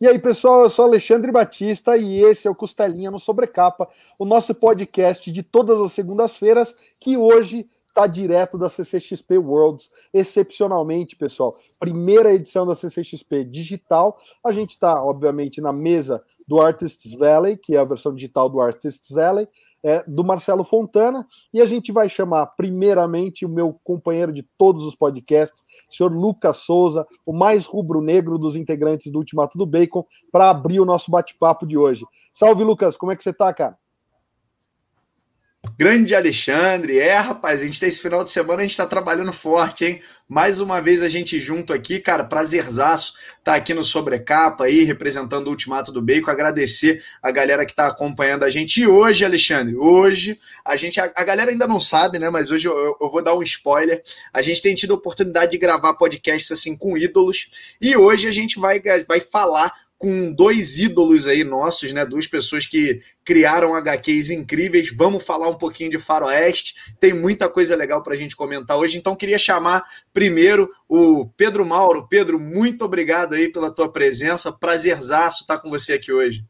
E aí, pessoal, eu sou Alexandre Batista e esse é o Costelinha no Sobrecapa, o nosso podcast de todas as segundas-feiras, que hoje está direto da CCXP Worlds, excepcionalmente, pessoal. Primeira edição da CCXP digital. A gente está, obviamente, na mesa do Artists Valley, que é a versão digital do Artists Valley, é, do Marcelo Fontana, e a gente vai chamar, primeiramente, o meu companheiro de todos os podcasts, o senhor Lucas Souza, o mais rubro-negro dos integrantes do Ultimato do Bacon, para abrir o nosso bate-papo de hoje. Salve, Lucas, como é que você está, cara? Grande Alexandre, é rapaz, a gente tem esse final de semana, a gente tá trabalhando forte, hein? Mais uma vez a gente junto aqui, cara, prazerzaço tá aqui no Sobrecapa aí, representando o Ultimato do Bacon, agradecer a galera que tá acompanhando a gente. E hoje, Alexandre, hoje, a gente, a, a galera ainda não sabe, né, mas hoje eu, eu, vou dar um spoiler, a gente tem tido a oportunidade de gravar podcasts assim com ídolos, e hoje a gente vai, vai falar com dois ídolos aí nossos, né? Duas pessoas que criaram HQs incríveis. Vamos falar um pouquinho de Faroeste. Tem muita coisa legal para a gente comentar hoje. Então, queria chamar primeiro o Pedro Mauro. Pedro, muito obrigado aí pela tua presença. Prazerzaço estar com você aqui hoje.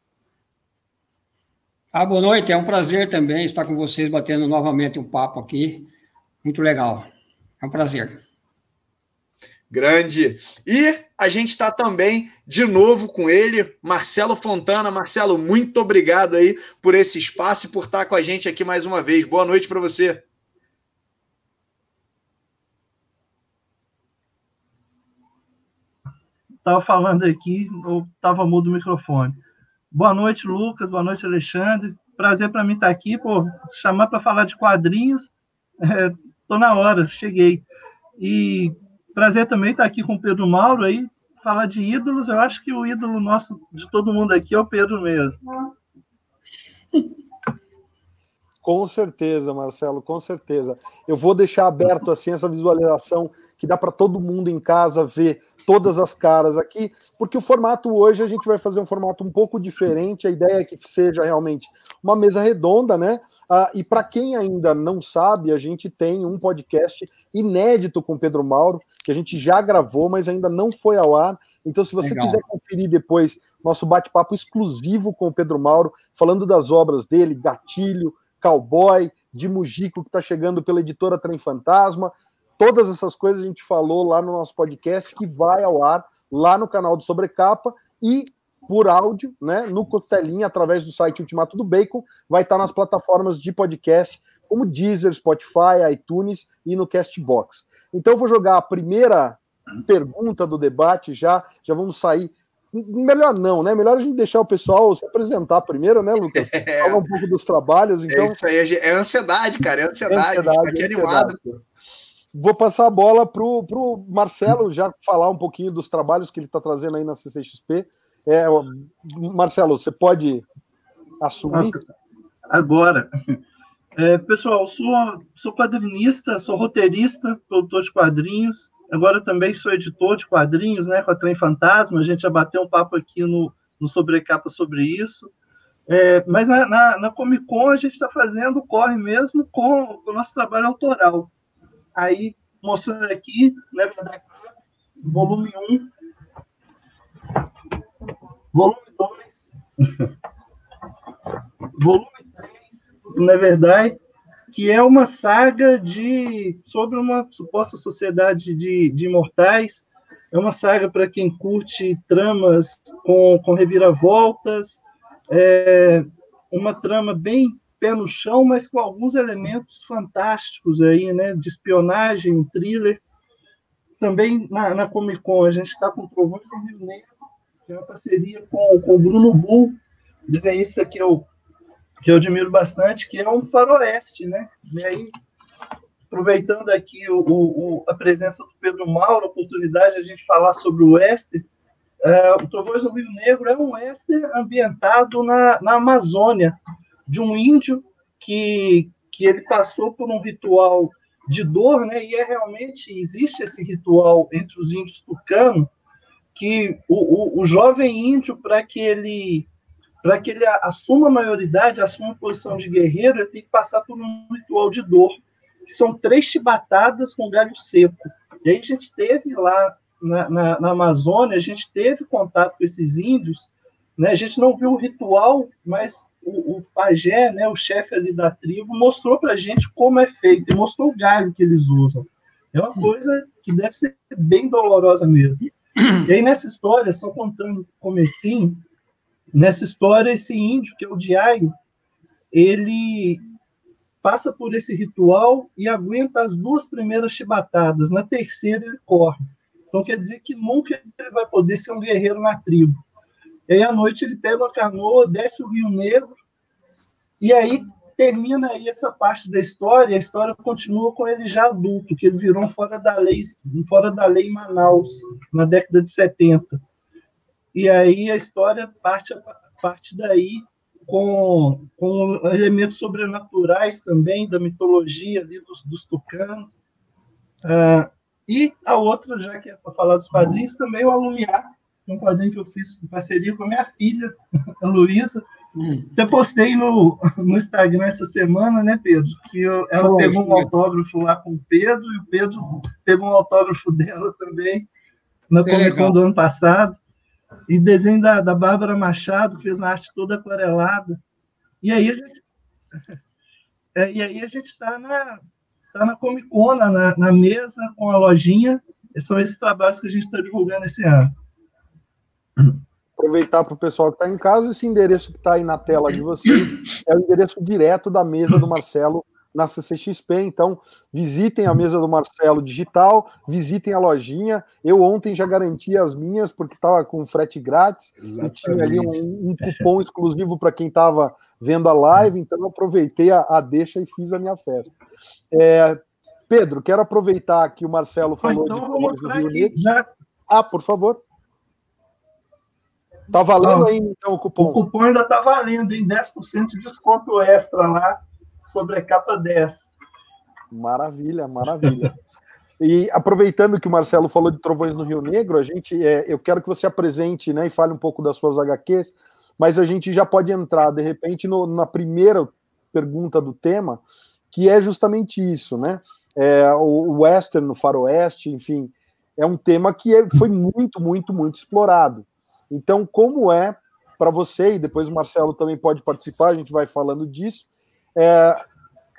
Ah, boa noite. É um prazer também estar com vocês, batendo novamente um papo aqui. Muito legal. É um prazer. Grande. E a gente está também de novo com ele, Marcelo Fontana. Marcelo, muito obrigado aí por esse espaço e por estar com a gente aqui mais uma vez. Boa noite para você. Estava falando aqui, ou estava mudo o microfone. Boa noite, Lucas. Boa noite, Alexandre. Prazer para mim estar aqui, pô, chamar para falar de quadrinhos. Estou é, na hora, cheguei. E Prazer também estar aqui com o Pedro Mauro aí, falar de ídolos. Eu acho que o ídolo nosso, de todo mundo aqui, é o Pedro mesmo. Com certeza, Marcelo, com certeza. Eu vou deixar aberto assim essa visualização que dá para todo mundo em casa ver todas as caras aqui, porque o formato hoje a gente vai fazer um formato um pouco diferente. A ideia é que seja realmente uma mesa redonda, né? Ah, e para quem ainda não sabe, a gente tem um podcast inédito com Pedro Mauro, que a gente já gravou, mas ainda não foi ao ar. Então, se você Legal. quiser conferir depois nosso bate-papo exclusivo com o Pedro Mauro, falando das obras dele, Gatilho, Cowboy, de Mujico, que está chegando pela editora Trem Fantasma. Todas essas coisas a gente falou lá no nosso podcast, que vai ao ar lá no canal do Sobrecapa e por áudio, né, no Costelinha, através do site Ultimato do Bacon, vai estar nas plataformas de podcast, como Deezer, Spotify, iTunes e no Castbox. Então eu vou jogar a primeira pergunta do debate já, já vamos sair. Melhor não, né? Melhor a gente deixar o pessoal se apresentar primeiro, né, Lucas? É. Falar um pouco dos trabalhos. É então... É isso aí, é ansiedade, cara, é ansiedade. É ansiedade, a gente tá aqui animado. Vou passar a bola para o Marcelo já falar um pouquinho dos trabalhos que ele está trazendo aí na CCXP. É, Marcelo, você pode assumir? Agora. É, pessoal, sou, sou quadrinista, sou roteirista, produtor de quadrinhos. Agora também sou editor de quadrinhos, né, com a Trem Fantasma. A gente já bateu um papo aqui no, no Sobrecapa sobre isso. É, mas na, na, na, Comic Con a gente está fazendo corre mesmo com o nosso trabalho autoral. Aí, mostrando aqui, verdade, volume 1, volume 2, volume 3, na verdade, que é uma saga de sobre uma suposta sociedade de, de imortais. É uma saga para quem curte tramas com, com reviravoltas, é uma trama bem pé no chão, mas com alguns elementos fantásticos aí, né? De espionagem, um thriller. Também na, na Comic Con a gente está com Trovões do Rio Negro, que é uma parceria com, com o Bruno Bull, desenhista que eu, que eu admiro bastante, que é um faroeste, né? E aí, aproveitando aqui o, o, a presença do Pedro Mauro, a oportunidade de a gente falar sobre o Western, uh, o Trovões do Rio Negro é um Western ambientado na, na Amazônia, de um índio que, que ele passou por um ritual de dor, né? E é realmente existe esse ritual entre os índios tucanos que o, o, o jovem índio para que ele para que ele assuma a maioridade, assuma a posição de guerreiro, ele tem que passar por um ritual de dor, que são três chibatadas com galho seco. E aí a gente teve lá na, na, na, Amazônia, a gente teve contato com esses índios, né? a gente não viu o ritual, mas o, o pajé, né, o chefe ali da tribo, mostrou para a gente como é feito, e mostrou o galho que eles usam. É uma coisa que deve ser bem dolorosa mesmo. E aí, nessa história, só contando o comecinho, nessa história, esse índio, que é o Diário, ele passa por esse ritual e aguenta as duas primeiras chibatadas. Na terceira, ele corre. Então, quer dizer que nunca ele vai poder ser um guerreiro na tribo. E aí, à noite, ele pega uma canoa, desce o Rio Negro, e aí termina aí essa parte da história, a história continua com ele já adulto, que ele virou um fora da lei, um fora da lei em Manaus, na década de 70. E aí a história parte, parte daí com, com elementos sobrenaturais também, da mitologia ali dos, dos tucanos. Uh, e a outra, já que é para falar dos quadrinhos, também o Alumiar, um quadrinho que eu fiz em parceria com a minha filha, a Luísa, Hum. Até postei no, no Instagram essa semana, né, Pedro? Que eu, ela Foi, pegou um autógrafo lá com o Pedro e o Pedro pegou um autógrafo dela também na é Comic Con do ano passado. E desenho da, da Bárbara Machado, que fez uma arte toda aquarelada. E aí a gente é, e aí a gente está na, tá na Comic Con, na, na mesa, com a lojinha. São esses trabalhos que a gente está divulgando esse ano aproveitar para o pessoal que está em casa, esse endereço que está aí na tela de vocês é o endereço direto da mesa do Marcelo na CCXP. Então, visitem a mesa do Marcelo digital, visitem a lojinha. Eu ontem já garanti as minhas, porque estava com frete grátis Exatamente. e tinha ali um, um cupom exclusivo para quem estava vendo a live. Então, eu aproveitei a, a deixa e fiz a minha festa. É, Pedro, quero aproveitar que o Marcelo falou então, de do Rio Negro. Já... Ah, por favor. Tá valendo ainda, então, o cupom? O cupom ainda está valendo, em 10% de desconto extra lá sobre a capa 10. Maravilha, maravilha. E aproveitando que o Marcelo falou de Trovões no Rio Negro, a gente, é, eu quero que você apresente né, e fale um pouco das suas HQs, mas a gente já pode entrar, de repente, no, na primeira pergunta do tema, que é justamente isso, né? É, o western, no faroeste, enfim, é um tema que é, foi muito, muito, muito explorado. Então, como é para você, e depois o Marcelo também pode participar, a gente vai falando disso, é,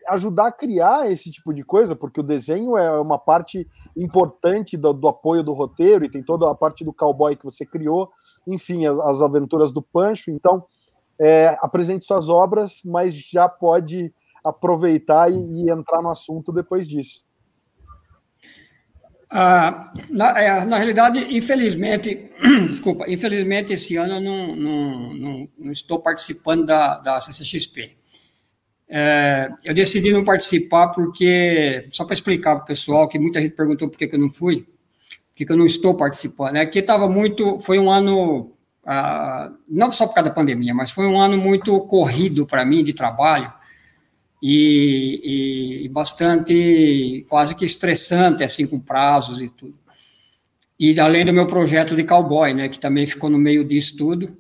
ajudar a criar esse tipo de coisa, porque o desenho é uma parte importante do, do, apoio do roteiro e tem toda a parte do cowboy que você criou, enfim, as, as aventuras do Pancho. Então, é, apresente suas obras, mas já pode aproveitar e, e entrar no assunto depois disso. Ah, na, é, na, realidade, infelizmente, desculpa, infelizmente esse ano eu não, não, não, não estou participando da, da CCXP. É, eu decidi não participar porque, só para explicar para o pessoal, que muita gente perguntou por que, que eu não fui, por que, que eu não estou participando, é que estava muito, foi um ano, ah, não só por causa da pandemia, mas foi um ano muito corrido para mim de trabalho, e, e, bastante, quase que estressante, assim, com prazos e tudo. E além do meu projeto de cowboy, né, que também ficou no meio disso tudo.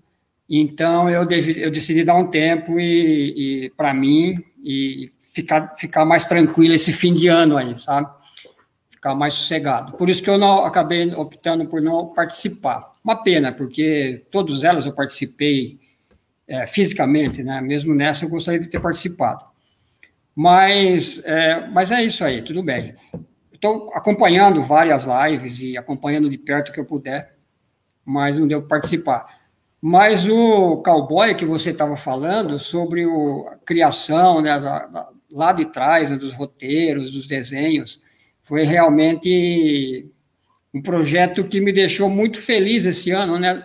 Então, eu, devi, eu decidi dar um tempo e, e para mim e ficar, ficar mais tranquilo esse fim de ano aí, sabe? Ficar mais sossegado. Por isso que eu não acabei optando por não participar. Uma pena, porque todas elas eu participei é, fisicamente, né? Mesmo nessa eu gostaria de ter participado. Mas é, mas é isso aí, tudo bem. Estou acompanhando várias lives e acompanhando de perto que eu puder, mas não deu para participar. Mas o cowboy que você estava falando sobre o, a criação, né, da, lá de trás, né, dos roteiros, dos desenhos, foi realmente um projeto que me deixou muito feliz esse ano, né?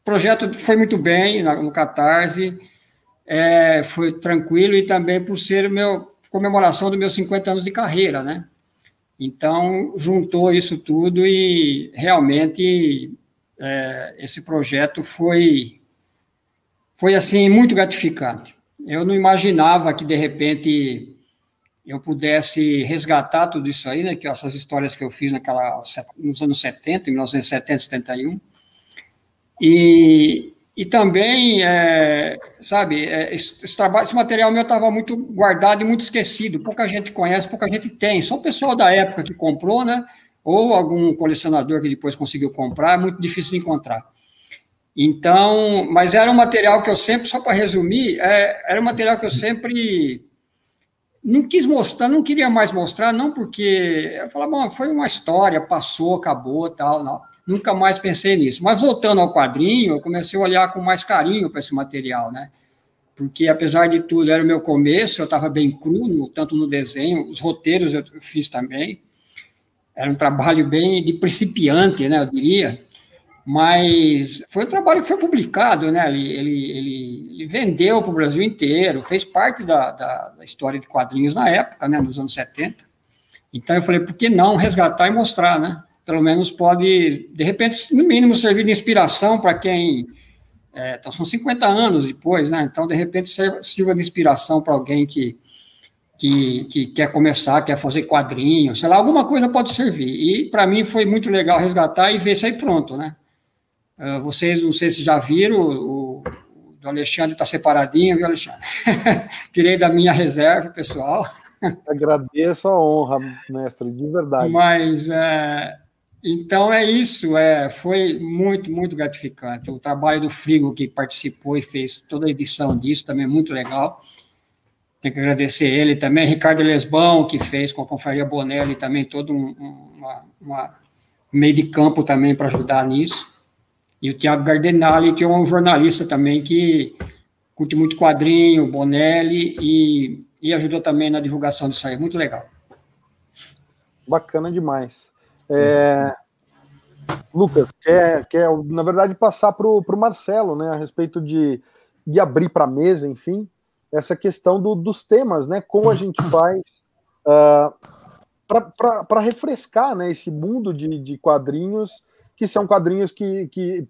O projeto foi muito bem no Catarse, é, foi tranquilo e também por ser meu comemoração dos meus 50 anos de carreira, né? Então, juntou isso tudo e realmente é, esse projeto foi, foi, assim, muito gratificante. Eu não imaginava que, de repente, eu pudesse resgatar tudo isso aí, né, que essas histórias que eu fiz naquela, nos anos 70, 1970, 71, e, e também, é, sabe, é, esse, esse, trabalho, esse material meu estava muito guardado e muito esquecido. Pouca gente conhece, pouca gente tem. Só o pessoal da época que comprou, né? Ou algum colecionador que depois conseguiu comprar, é muito difícil de encontrar. Então, mas era um material que eu sempre, só para resumir, é, era um material que eu sempre não quis mostrar, não queria mais mostrar, não porque eu falava, bom, foi uma história, passou, acabou, tal, não. Nunca mais pensei nisso. Mas voltando ao quadrinho, eu comecei a olhar com mais carinho para esse material, né? Porque apesar de tudo, era o meu começo, eu estava bem cru, tanto no desenho, os roteiros eu fiz também. Era um trabalho bem de principiante, né, eu diria mas foi um trabalho que foi publicado, né? Ele, ele, ele, ele vendeu para o Brasil inteiro, fez parte da, da, da, história de quadrinhos na época, né? Nos anos 70. Então eu falei, por que não resgatar e mostrar, né? Pelo menos pode, de repente, no mínimo, servir de inspiração para quem. É, então, são 50 anos depois, né? Então, de repente, sirva de inspiração para alguém que, que, que, quer começar, quer fazer quadrinhos, sei lá, alguma coisa pode servir. E para mim foi muito legal resgatar e ver sair pronto, né? Uh, vocês, não sei se já viram, o, o do Alexandre está separadinho, viu, Alexandre? Tirei da minha reserva, pessoal. Agradeço a honra, mestre, de verdade. Mas, é, então é isso, é, foi muito, muito gratificante. O trabalho do Frigo, que participou e fez toda a edição disso, também é muito legal. Tem que agradecer ele também, Ricardo Lesbão, que fez com a Confraria Bonelli também todo um, uma, uma meio de campo também para ajudar nisso e o Tiago Gardenali, que é um jornalista também que curte muito quadrinho, Bonelli, e, e ajudou também na divulgação disso aí. Muito legal. Bacana demais. É... Lucas, quer, quer, na verdade, passar para o Marcelo, né, a respeito de, de abrir para a mesa, enfim, essa questão do, dos temas, né, como a gente faz uh, ah, para refrescar né, esse mundo de, de quadrinhos que são quadrinhos que, que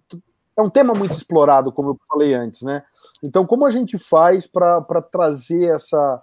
é um tema muito explorado, como eu falei antes, né? Então, como a gente faz para trazer essa.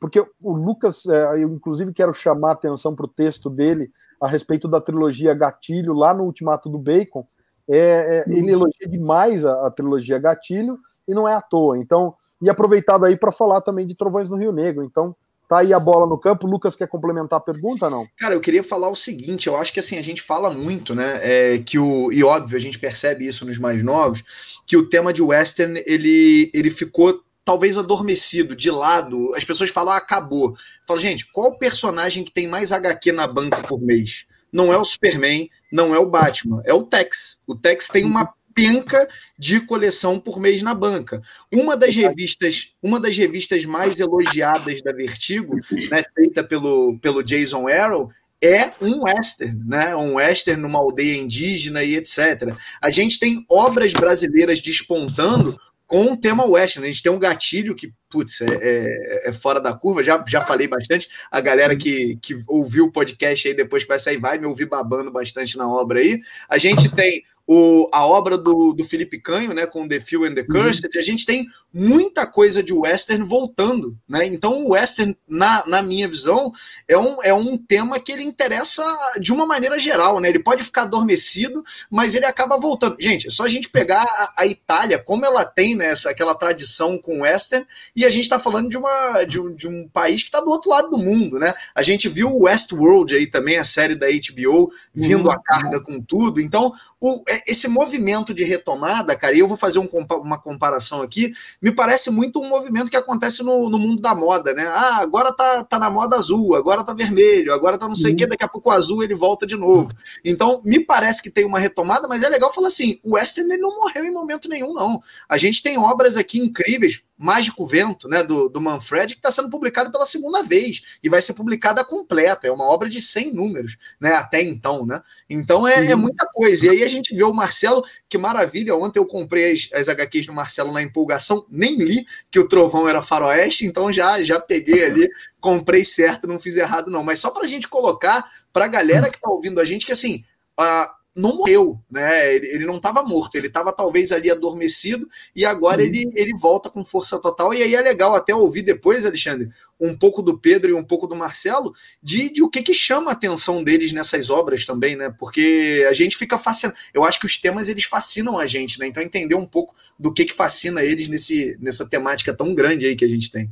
Porque o Lucas, é, eu inclusive quero chamar a atenção para o texto dele a respeito da trilogia Gatilho, lá no Ultimato do Bacon. É, é, ele elogia demais a, a, trilogia Gatilho e não é à toa. Então, e aproveitar daí para falar também de Trovões no Rio Negro. Então, Tá aí a bola no campo. Lucas quer complementar a pergunta, não? Cara, eu queria falar o seguinte: eu acho que assim, a gente fala muito, né? É, que o, e óbvio, a gente percebe isso nos mais novos, que o tema de western ele, ele ficou talvez adormecido, de lado. As pessoas falam, ah, acabou. Fala, gente, qual personagem que tem mais HQ na banca por mês? Não é o Superman, não é o Batman, é o Tex. O Tex tem uma penca de coleção por mês na banca. Uma das revistas, uma das revistas mais elogiadas da Vertigo, né, feita pelo, pelo Jason Arrow, é um western, né? Um western numa aldeia indígena e etc. A gente tem obras brasileiras despontando com o tema western. A gente tem um gatilho que, putz, é, é, é, fora da curva, já, já falei bastante. A galera que, que ouviu o podcast aí depois que vai sair vai me ouvir babando bastante na obra aí. A gente tem o, a obra do, do Felipe Canho, né, com The Few and the Cursed, uhum. a gente tem muita coisa de western voltando, né? Então o western, na, na minha visão, é um, é um tema que ele interessa de uma maneira geral, né? Ele pode ficar adormecido, mas ele acaba voltando. Gente, é só a gente pegar a, a Itália, como ela tem né, essa, aquela tradição com western, e a gente está falando de, uma, de, um, de um país que está do outro lado do mundo, né? A gente viu o Westworld aí também, a série da HBO, vindo uhum. a carga com tudo. Então, o, é, esse movimento de retomada, cara, e eu vou fazer um, uma comparação aqui, me parece muito um movimento que acontece no, no, mundo da moda, né? Ah, agora tá, tá na moda azul, agora tá vermelho, agora tá não sei o uhum. que, daqui a pouco o azul ele volta de novo. Então, me parece que tem uma retomada, mas é legal falar assim: o Western ele não morreu em momento nenhum, não. A gente tem obras aqui incríveis. Mágico Vento, né, do, do Manfred, que está sendo publicado pela segunda vez e vai ser publicada completa. É uma obra de 100 números, né, até então, né? Então é, é, muita coisa. E aí a gente vê o Marcelo, que maravilha. Ontem eu comprei as, as HQs do Marcelo na empolgação, nem li que o Trovão era faroeste, então já, já peguei ali, comprei certo, não fiz errado, não. Mas só para a gente colocar para a galera que está ouvindo a gente que assim. Uh, não morreu, né? Ele, ele não estava morto, ele estava talvez ali adormecido e agora uhum. ele, ele volta com força total. E aí é legal até ouvir depois, Alexandre, um pouco do Pedro e um pouco do Marcelo, de, de o que, que chama a atenção deles nessas obras também, né? Porque a gente fica fascinado. Eu acho que os temas eles fascinam a gente, né? Então entender um pouco do que, que fascina eles nesse, nessa temática tão grande aí que a gente tem.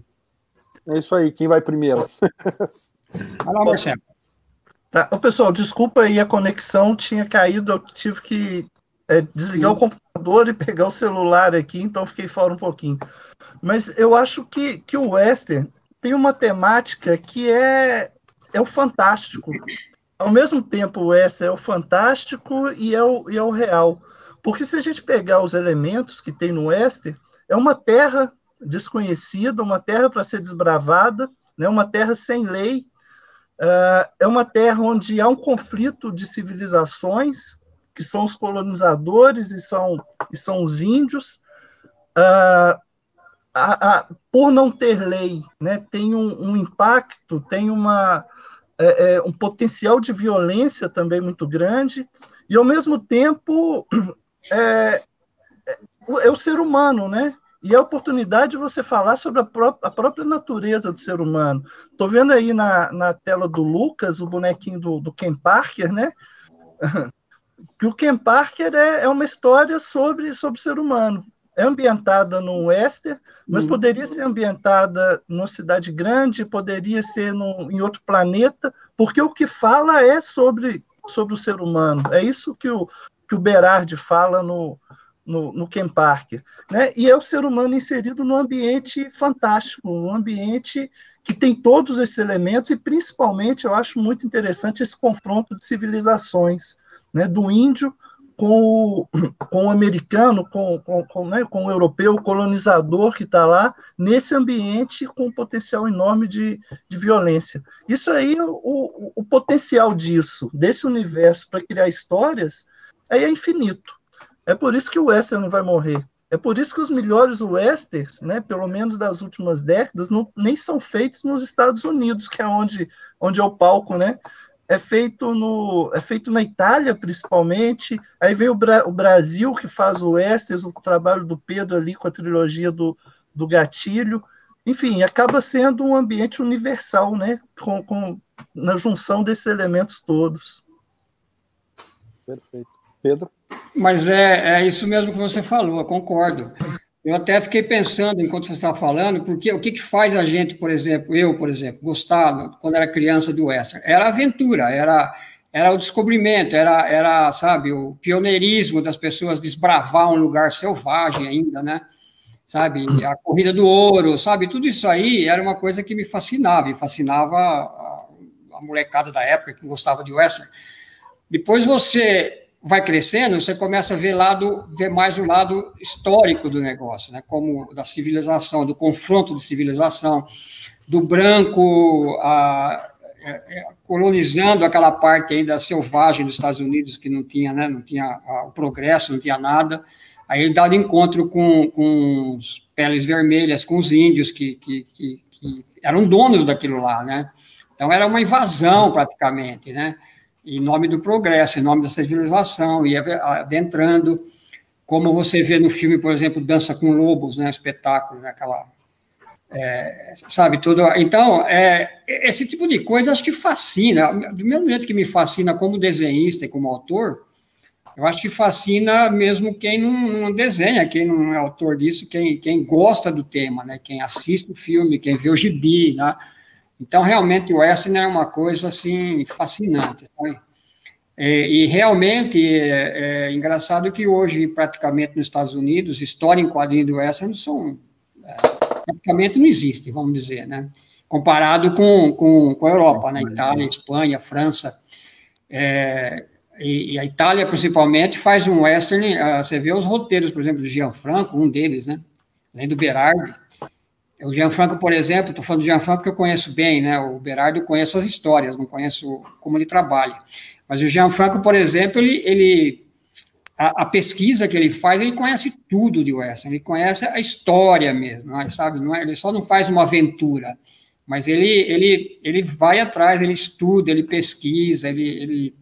É isso aí, quem vai primeiro? Vai lá, Marcelo. Tá. Ô, pessoal, desculpa aí, a conexão tinha caído, eu tive que é, desligar Sim. o computador e pegar o celular aqui, então fiquei fora um pouquinho. Mas eu acho que, que o western tem uma temática que é, é o fantástico. Ao mesmo tempo, o western é o fantástico e é o, e é o real. Porque se a gente pegar os elementos que tem no western, é uma terra desconhecida, uma terra para ser desbravada, né, uma terra sem lei, é uma terra onde há um conflito de civilizações, que são os colonizadores e são, e são os índios. Uh, a, a, por não ter lei, né, tem um, um impacto, tem uma, é, é, um potencial de violência também muito grande, e ao mesmo tempo é, é, é o ser humano, né? E a oportunidade de você falar sobre a, pró a própria natureza do ser humano. Estou vendo aí na, na tela do Lucas o bonequinho do, do Ken Parker, né? que o Ken Parker é, é uma história sobre, sobre o ser humano. É ambientada no Wester, mas uhum. poderia ser ambientada numa cidade grande, poderia ser num, em outro planeta, porque o que fala é sobre, sobre o ser humano. É isso que o, que o Berardi fala no, no, no Ken Parker. Né? E é o ser humano inserido num ambiente fantástico, um ambiente que tem todos esses elementos, e principalmente eu acho muito interessante esse confronto de civilizações, né? do índio com o, com o americano, com, com, com, né, com o europeu, o colonizador que está lá, nesse ambiente com um potencial enorme de, de violência. Isso aí, o, o, potencial disso, desse universo para criar histórias, aí é infinito. É por isso que o western não vai morrer. É por isso que os melhores westerns, né, pelo menos das últimas décadas, não, nem são feitos nos Estados Unidos, que é onde, onde é o palco, né? É feito, no, é feito na Itália, principalmente. Aí vem o, Bra o Brasil, que faz o westerns, o trabalho do Pedro ali com a trilogia do, do Gatilho. Enfim, acaba sendo um ambiente universal, né? Com, com, na junção desses elementos todos. Perfeito. Pedro? Mas é, é isso mesmo que você falou, eu concordo. Eu até fiquei pensando enquanto você estava falando, porque o que, que faz a gente, por exemplo, eu, por exemplo, gostar, quando era criança, do western? Era a aventura, era, era o descobrimento, era, era, sabe, o pioneirismo das pessoas desbravar um lugar selvagem ainda, né? Sabe, a corrida do ouro, sabe, tudo isso aí era uma coisa que me fascinava, e fascinava a, a molecada da época que gostava de western. Depois você vai crescendo, você começa a ver, lado, ver mais o lado histórico do negócio, né? como da civilização, do confronto de civilização, do branco a, é, é, colonizando aquela parte ainda selvagem dos Estados Unidos, que não tinha, né? não tinha o progresso, não tinha nada. Aí ele dá de encontro com, com os peles vermelhas, com os índios que, que, que, que eram donos daquilo lá, né? Então era uma invasão praticamente, né? Em nome do progresso, em nome da civilização, e adentrando, como você vê no filme, por exemplo, Dança com Lobos, né, espetáculo, né, aquela, é, sabe, tudo. Então, é, esse tipo de coisa acho que fascina, do mesmo jeito que me fascina como desenhista e como autor, eu acho que fascina mesmo quem não, não, desenha, quem não é autor disso, quem, quem gosta do tema, né? Quem assiste o filme, quem vê o gibi, né? Então, realmente, o western é uma coisa, assim, fascinante. É, e realmente é, é, engraçado que hoje, praticamente nos Estados Unidos, história em quadrinho do western são, é, praticamente não existe, vamos dizer, né? Comparado com, com, com a Europa, né? Itália, Espanha, França. É, e, e, a Itália, principalmente, faz um western, uh, você vê os roteiros, por exemplo, do Gianfranco, um deles, né? Além do Berardi, o Gianfranco, por exemplo, estou falando do Gianfranco porque eu conheço bem, né? O Berardo eu conheço as histórias, não conheço como ele trabalha. Mas o Gianfranco, por exemplo, ele, ele a, a, pesquisa que ele faz, ele conhece tudo de Western, ele conhece a história mesmo, né? sabe? Não é, ele só não faz uma aventura, mas ele, ele, ele vai atrás, ele estuda, ele pesquisa, ele, ele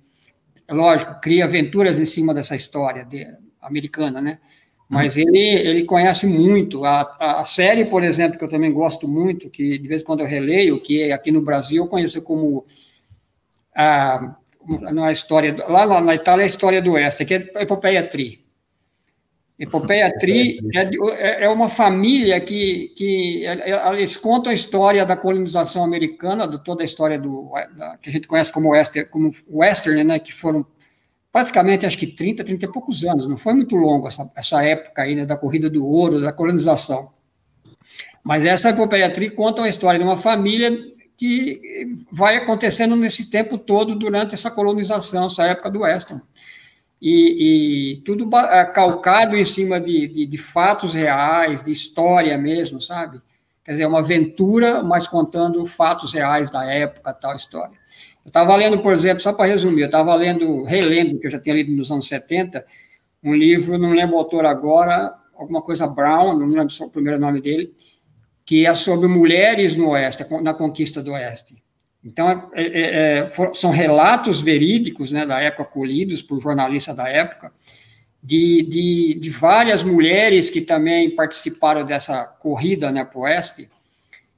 lógico, cria aventuras em cima dessa história de, americana, né? Mas ele, ele conhece muito. A, a série, por exemplo, que eu também gosto muito, que de vez em quando eu releio, que aqui no Brasil eu conheço como a, na história, lá na Itália é a história do Oeste, que é Epopeia Tri. Epopeia Tri é, é, é uma família que, que eles contam a história da colonização americana, de toda a história do da, que a gente conhece como Western, como Western, né, que foram praticamente acho que 30, 30 e poucos anos, não foi muito longo essa, essa época aí, né, da corrida do ouro, da colonização. Mas essa epopeia Tri conta a história de uma família que vai acontecendo nesse tempo todo durante essa colonização, essa época do Western e, e tudo é, calcado em cima de, de, de, fatos reais, de história mesmo, sabe? Quer dizer, uma aventura, mas contando fatos reais da época, tal história. Eu estava lendo, por exemplo, só para resumir, eu estava lendo, relendo, que eu já tinha lido nos anos 70, um livro, não lembro o autor agora, alguma coisa Brown, não lembro o primeiro nome dele, que é sobre mulheres no Oeste, na conquista do Oeste. Então, é, é, é são relatos verídicos né, da época, colhidos por jornalistas da época, de, de, de, várias mulheres que também participaram dessa corrida né, para o oeste,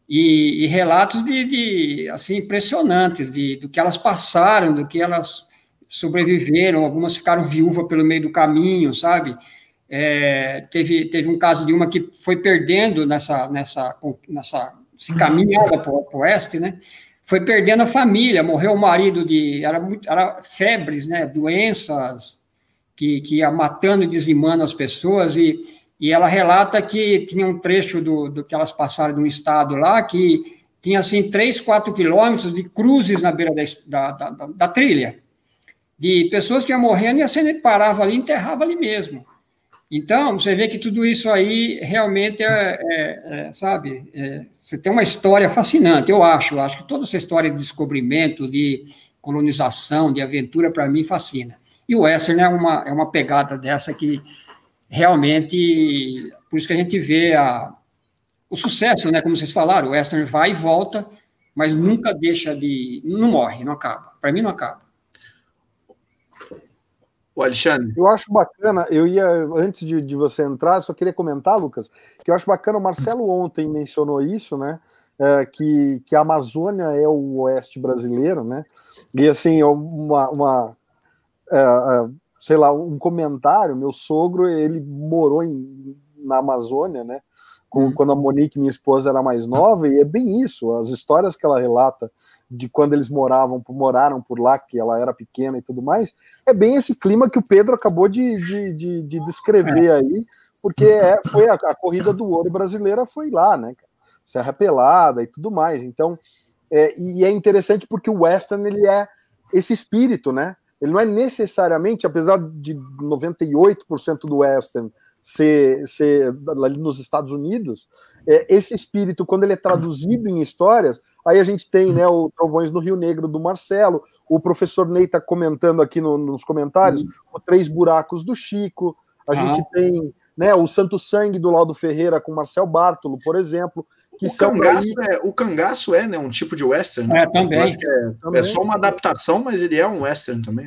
e, e relatos de, de, assim, impressionantes de, do que elas passaram, do que elas sobreviveram, algumas ficaram viúvas pelo meio do caminho, sabe? É, teve, teve um caso de uma que foi perdendo nessa, nessa, nessa caminhada para o oeste, né? foi perdendo a família, morreu o marido de. Era, muito, era febres, né, doenças que, que ia matando e dizimando as pessoas, e, e ela relata que tinha um trecho do, do que elas passaram de um estado lá que tinha assim 3, 4 quilômetros de cruzes na beira da, da, da, da trilha, de pessoas que iam morrendo e assim parava ali, enterrava ali mesmo. Então, você vê que tudo isso aí realmente é, é, é sabe, é, você tem uma história fascinante, eu acho, eu acho que toda essa história de descobrimento, de colonização, de aventura, para mim, fascina. E o Western é uma, é uma pegada dessa que realmente, por isso que a gente vê a, o sucesso, né, como vocês falaram, o Western vai e volta, mas nunca deixa de, não morre, não acaba, para mim não acaba. O Alexandre. Eu acho bacana, eu ia, antes de, de, você entrar, só queria comentar, Lucas, que eu acho bacana, o Marcelo ontem mencionou isso, né? É, que, que a Amazônia é o oeste brasileiro, né? E assim, uma, uma é, é, sei lá, um comentário, meu sogro, ele morou em, na Amazônia, né? com, quando a Monique, minha esposa, era mais nova, e é bem isso, as histórias que ela relata de quando eles moravam, moraram por lá, que ela era pequena e tudo mais, é bem esse clima que o Pedro acabou de, de, de, de descrever aí, porque é, foi a, a, corrida do ouro brasileira foi lá, né? Serra Pelada e tudo mais. Então, é, e é interessante porque o Western ele é esse espírito, né? Ele não é necessariamente, apesar de 98% do western ser, ser ali nos Estados Unidos, é, esse espírito, quando ele é traduzido em histórias, aí a gente tem né, o Trovões no Rio Negro do Marcelo, o professor Ney está comentando aqui no, nos comentários, uhum. o Três Buracos do Chico, a uhum. gente tem né, o Santo Sangue do Laudo Ferreira com Marcel Bartolo, por exemplo. Que o, cangaço é, o cangaço é né, um tipo de western. Né? É, também. É, também. é só uma adaptação, mas ele é um western também.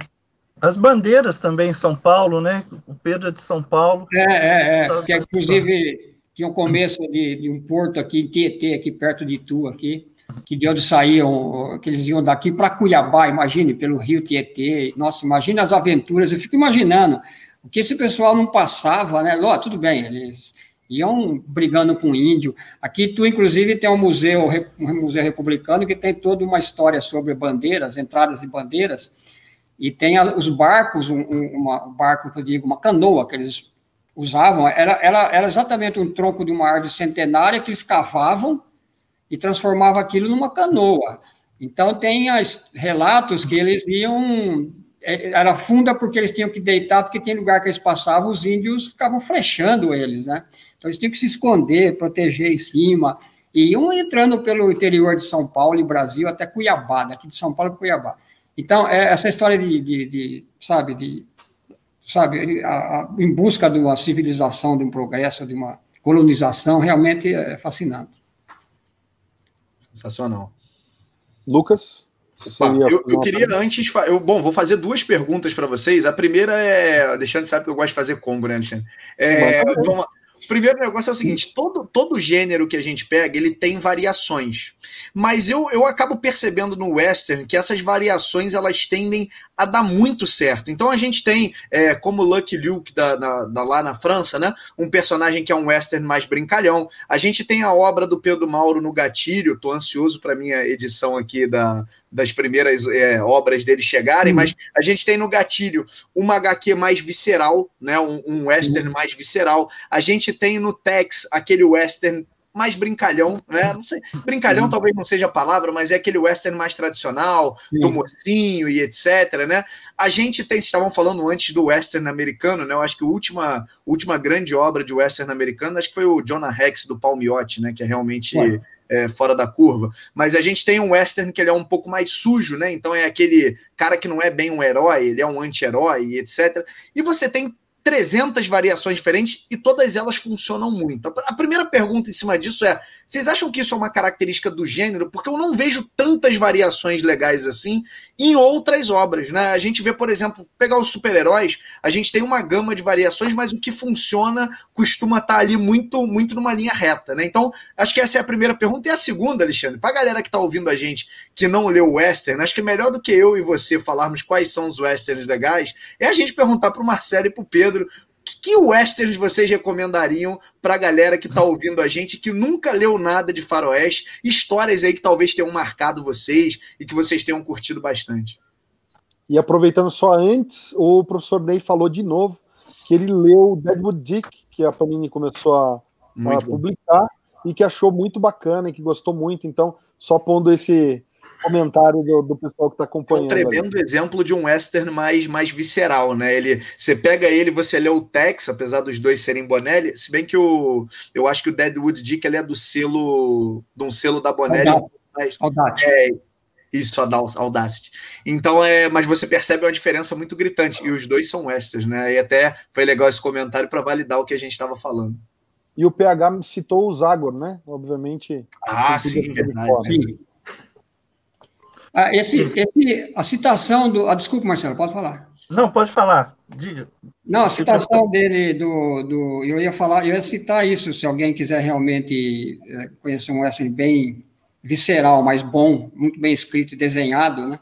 As bandeiras também em São Paulo, né? O Pedro é de São Paulo. É, é, é. Que, inclusive tinha um começo de, de, um porto aqui em Tietê, aqui perto de Tu, aqui, que de onde saíam, que eles iam daqui para Cuiabá, imagine, pelo rio Tietê. Nossa, imagina as aventuras, eu fico imaginando que esse pessoal não passava, né? Tudo bem, eles iam brigando com índio. Aqui tu, inclusive, tem um museu, um museu republicano que tem toda uma história sobre bandeiras, entradas de bandeiras, e tem os barcos, um, uma, um barco que eu digo, uma canoa que eles usavam, era, era, era exatamente um tronco de uma árvore centenária que eles cavavam e transformavam aquilo numa canoa. Então, tem as, relatos que eles iam era funda porque eles tinham que deitar, porque tem lugar que eles passavam, os índios ficavam flechando eles, né? Então eles tinham que se esconder, proteger em cima, e iam entrando pelo interior de São Paulo e Brasil até Cuiabá, daqui de São Paulo para Cuiabá. Então, é, essa história de, de, de sabe, de, sabe, a, a, em busca de uma civilização, de um progresso, de uma colonização, realmente é fascinante. Sensacional. Lucas? Opa, eu, eu, queria antes. Eu, bom, vou fazer duas perguntas para vocês. A primeira é. Alexandre sabe que eu gosto de fazer combo, né, Alexandre? É, vamos, primeiro negócio é o seguinte: todo, todo gênero que a gente pega, ele tem variações. Mas eu, eu acabo percebendo no western que essas variações elas tendem a dar muito certo. Então a gente tem, é, como Lucky Luke da, da, da, lá na França, né? Um personagem que é um western mais brincalhão. A gente tem a obra do Pedro Mauro no Gatilho. Tô ansioso para minha edição aqui da, das primeiras é, obras dele chegarem, hum. mas a gente tem no Gatilho uma HQ mais visceral, né? Um, um western hum. mais visceral. A gente tem no Tex aquele western mais brincalhão, né? Não sei, brincalhão Sim. talvez não seja a palavra, mas é aquele western mais tradicional, Sim. do mocinho e etc, né? A gente tem, estavam falando antes do western americano, né? Eu acho que a última, última grande obra de western americano, acho que foi o Jonah Rex do Palmiotti, né? Que é realmente é, fora da curva. Mas a gente tem um western que ele é um pouco mais sujo, né? Então é aquele cara que não é bem um herói, ele é um anti-herói, etc. E você tem 300 variações diferentes e todas elas funcionam muito. A primeira pergunta em cima disso é: vocês acham que isso é uma característica do gênero? Porque eu não vejo tantas variações legais assim em outras obras, né? A gente vê, por exemplo, pegar os super-heróis, a gente tem uma gama de variações, mas o que funciona costuma estar ali muito, muito numa linha reta, né? Então, acho que essa é a primeira pergunta. E a segunda, Alexandre, para a galera que está ouvindo a gente que não leu o Western, acho que é melhor do que eu e você falarmos quais são os Westerns legais, é a gente perguntar para o Marcelo e para o Pedro que westerns vocês recomendariam para a galera que está ouvindo a gente que nunca leu nada de faroeste? Histórias aí que talvez tenham marcado vocês e que vocês tenham curtido bastante. E aproveitando só antes, o professor Ney falou de novo que ele leu Deadwood Dick, que a Panini começou a, a publicar, e que achou muito bacana e que gostou muito. Então, só pondo esse, comentário do, do pessoal que está acompanhando. É um tremendo ali. exemplo de um western mais, mais visceral, né? Ele, você pega ele, você lê o Tex, apesar dos dois serem Bonelli, se bem que o, eu acho que o Deadwood Dick ele é do selo, de um selo da Bonelli. Audacity. É, isso, Audacity. Então, é, mas você percebe uma diferença muito gritante. E os dois são westerns, né? E até foi legal esse comentário para validar o que a gente estava falando. E o PH citou o Zagor, né? Obviamente. Ah, sim, verdade. Sim. Ah, esse, esse, a citação do. Ah, desculpa, Marcelo, pode falar. Não, pode falar. Diga. Não, a citação dele do, do. Eu ia falar, eu ia citar isso, se alguém quiser realmente eh, conhecer um western bem visceral, mas bom, muito bem escrito e desenhado, né?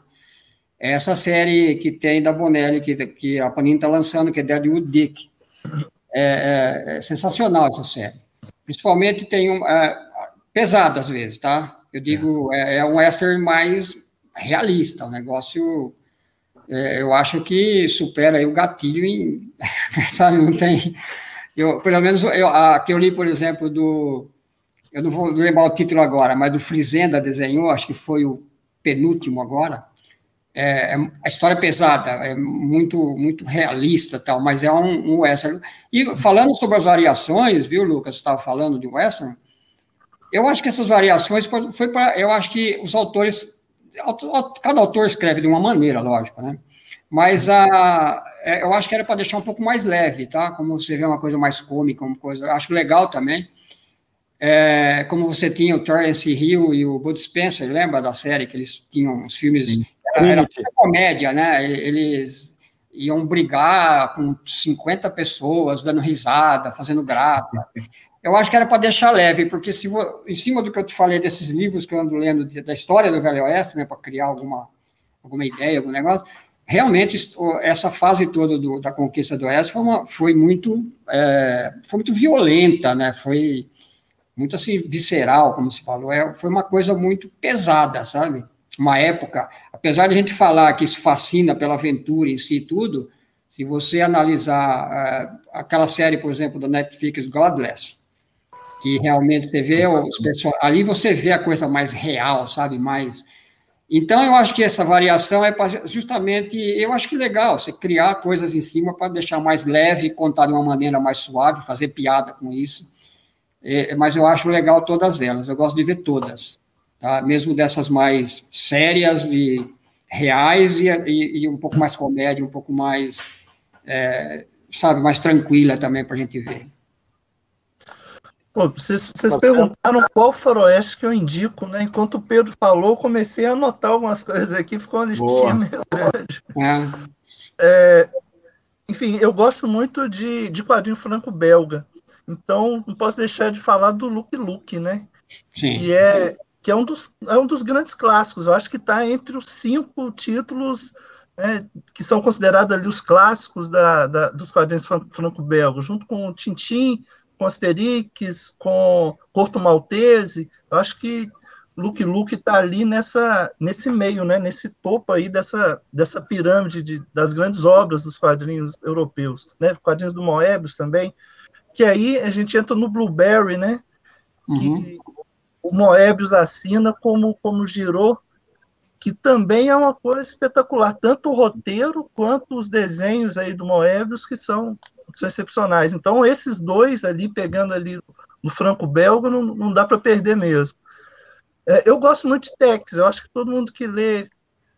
É essa série que tem da Bonelli, que, que a Panini está lançando, que é Deadwood Dick. É, é, é, sensacional essa série. Principalmente tem um. É, pesado às vezes, tá? Eu digo, é, é um western mais realista, um negócio. É, eu acho que supera o gatilho em. Sabe, não tem. Eu, pelo menos eu, a que eu li, por exemplo, do. Eu não vou lembrar o título agora, mas do Frizenda desenhou, acho que foi o penúltimo agora. É, é, a história é pesada, é muito muito realista, tal, mas é um, um western. E falando sobre as variações, viu, Lucas? Estava falando de western. Eu acho que essas variações foi para. Eu acho que os autores Cada autor escreve de uma maneira, lógico, né? Mas a, é, eu acho que era para deixar um pouco mais leve, tá? Como você vê uma coisa mais cômica, uma coisa. Acho legal também. É, como você tinha o Terence Hill e o Bud Spencer, lembra da série que eles tinham os filmes? Sim. Era, era comédia, né? Eles iam brigar com 50 pessoas, dando risada, fazendo grata. Eu acho que era para deixar leve, porque se em cima do que eu te falei desses livros que eu ando lendo da história do Velho Oeste, né, para criar alguma, alguma ideia, algum negócio, realmente essa fase toda do, da conquista do Oeste foi, uma, foi muito é, foi muito violenta, né? Foi muito assim visceral, como se falou. É, foi uma coisa muito pesada, sabe? Uma época, apesar de a gente falar que isso fascina pela aventura em si e tudo, se você analisar é, aquela série, por exemplo, da Netflix Godless, que realmente você vê os ali você vê a coisa mais real, sabe, mais então eu acho que essa variação é justamente, eu acho que legal você criar coisas em cima para deixar mais leve, contar de uma maneira mais suave, fazer piada com isso. É, mas eu acho legal todas elas, eu gosto de ver todas, tá? Mesmo dessas mais sérias e reais e, e, e um pouco mais comédia, um pouco mais, é, sabe, mais tranquila também para a gente ver. Pô, vocês, vocês perguntaram qual faroeste que eu indico, né? Enquanto o Pedro falou, comecei a anotar algumas coisas aqui, ficou uma listinha meio grande. É. É, enfim, eu gosto muito de, de quadrinho franco-belga. Então, não posso deixar de falar do Luke Luke, né? Sim. Que é, que é, um, dos, é um dos grandes clássicos. Eu acho que está entre os cinco títulos né, que são considerados ali os clássicos da, da dos quadrinhos franco-belgas, junto com Tintin, com Asterix, com Corto Maltese. Eu acho que Luke Luke está ali nessa, nesse meio, né, nesse topo aí dessa, dessa pirâmide de, das grandes obras dos quadrinhos europeus, né, quadrinhos do Moebius também, que aí a gente entra no Blueberry, né, uhum. que o Moebius assina como, como girou, que também é uma coisa espetacular, tanto o roteiro quanto os desenhos aí do Moebius, que são, são excepcionais. Então, esses dois ali, pegando ali no franco-belga, não, não dá para perder mesmo. É, eu gosto muito de Tex, eu acho que todo mundo que lê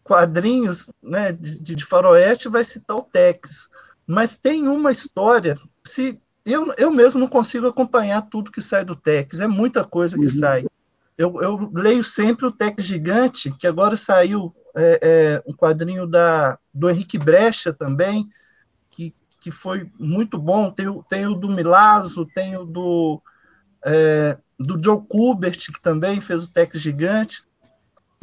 quadrinhos né, de, de faroeste vai citar o Tex, mas tem uma história, se eu, eu mesmo não consigo acompanhar tudo que sai do Tex, é muita coisa que uhum. sai. Eu, eu, leio sempre o Tex Gigante, que agora saiu é, é, um quadrinho da, do Henrique Brecha também, que, que foi muito bom. Tem, tem o do Milazzo, tem o do é, do Joe Kubert, que também fez o Tex Gigante,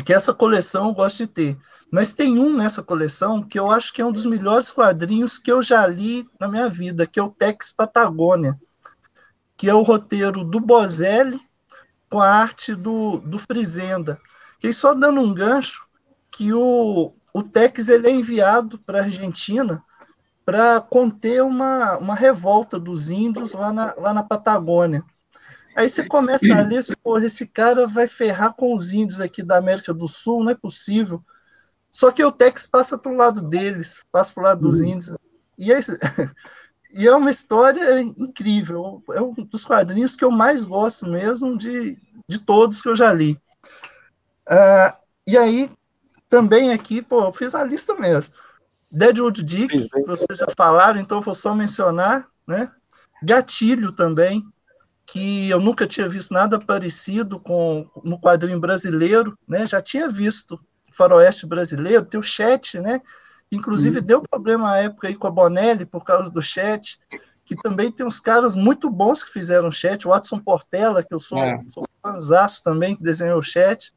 que essa coleção eu gosto de ter. Mas tem um nessa coleção que eu acho que é um dos melhores quadrinhos que eu já li na minha vida, que é o Tex Patagônia, que é o roteiro do Bozelli com a arte do, do Frizenda. E só dando um gancho, que o, o Tex ele é enviado para a Argentina para conter uma, uma revolta dos índios lá na, lá na Patagônia. Aí você começa a ler, porra, esse cara vai ferrar com os índios aqui da América do Sul, não é possível. Só que o Tex passa para o lado deles, passa para o lado dos uhum. índios. E é, e é uma história incrível. É um dos quadrinhos que eu mais gosto mesmo de, de todos que eu já li. Uh, e aí, também aqui, pô, eu fiz a lista mesmo. Deadwood Dick, vocês já falaram, então vou só mencionar, né? Gatilho também, que eu nunca tinha visto nada parecido com no quadrinho brasileiro, né? Já tinha visto Faroeste brasileiro, tem o chat, né? Inclusive uhum. deu problema à época aí com a Bonelli por causa do chat, que também tem uns caras muito bons que fizeram chat, o Watson Portela, que eu sou, é. sou fãzaço também, que desenhou o chat.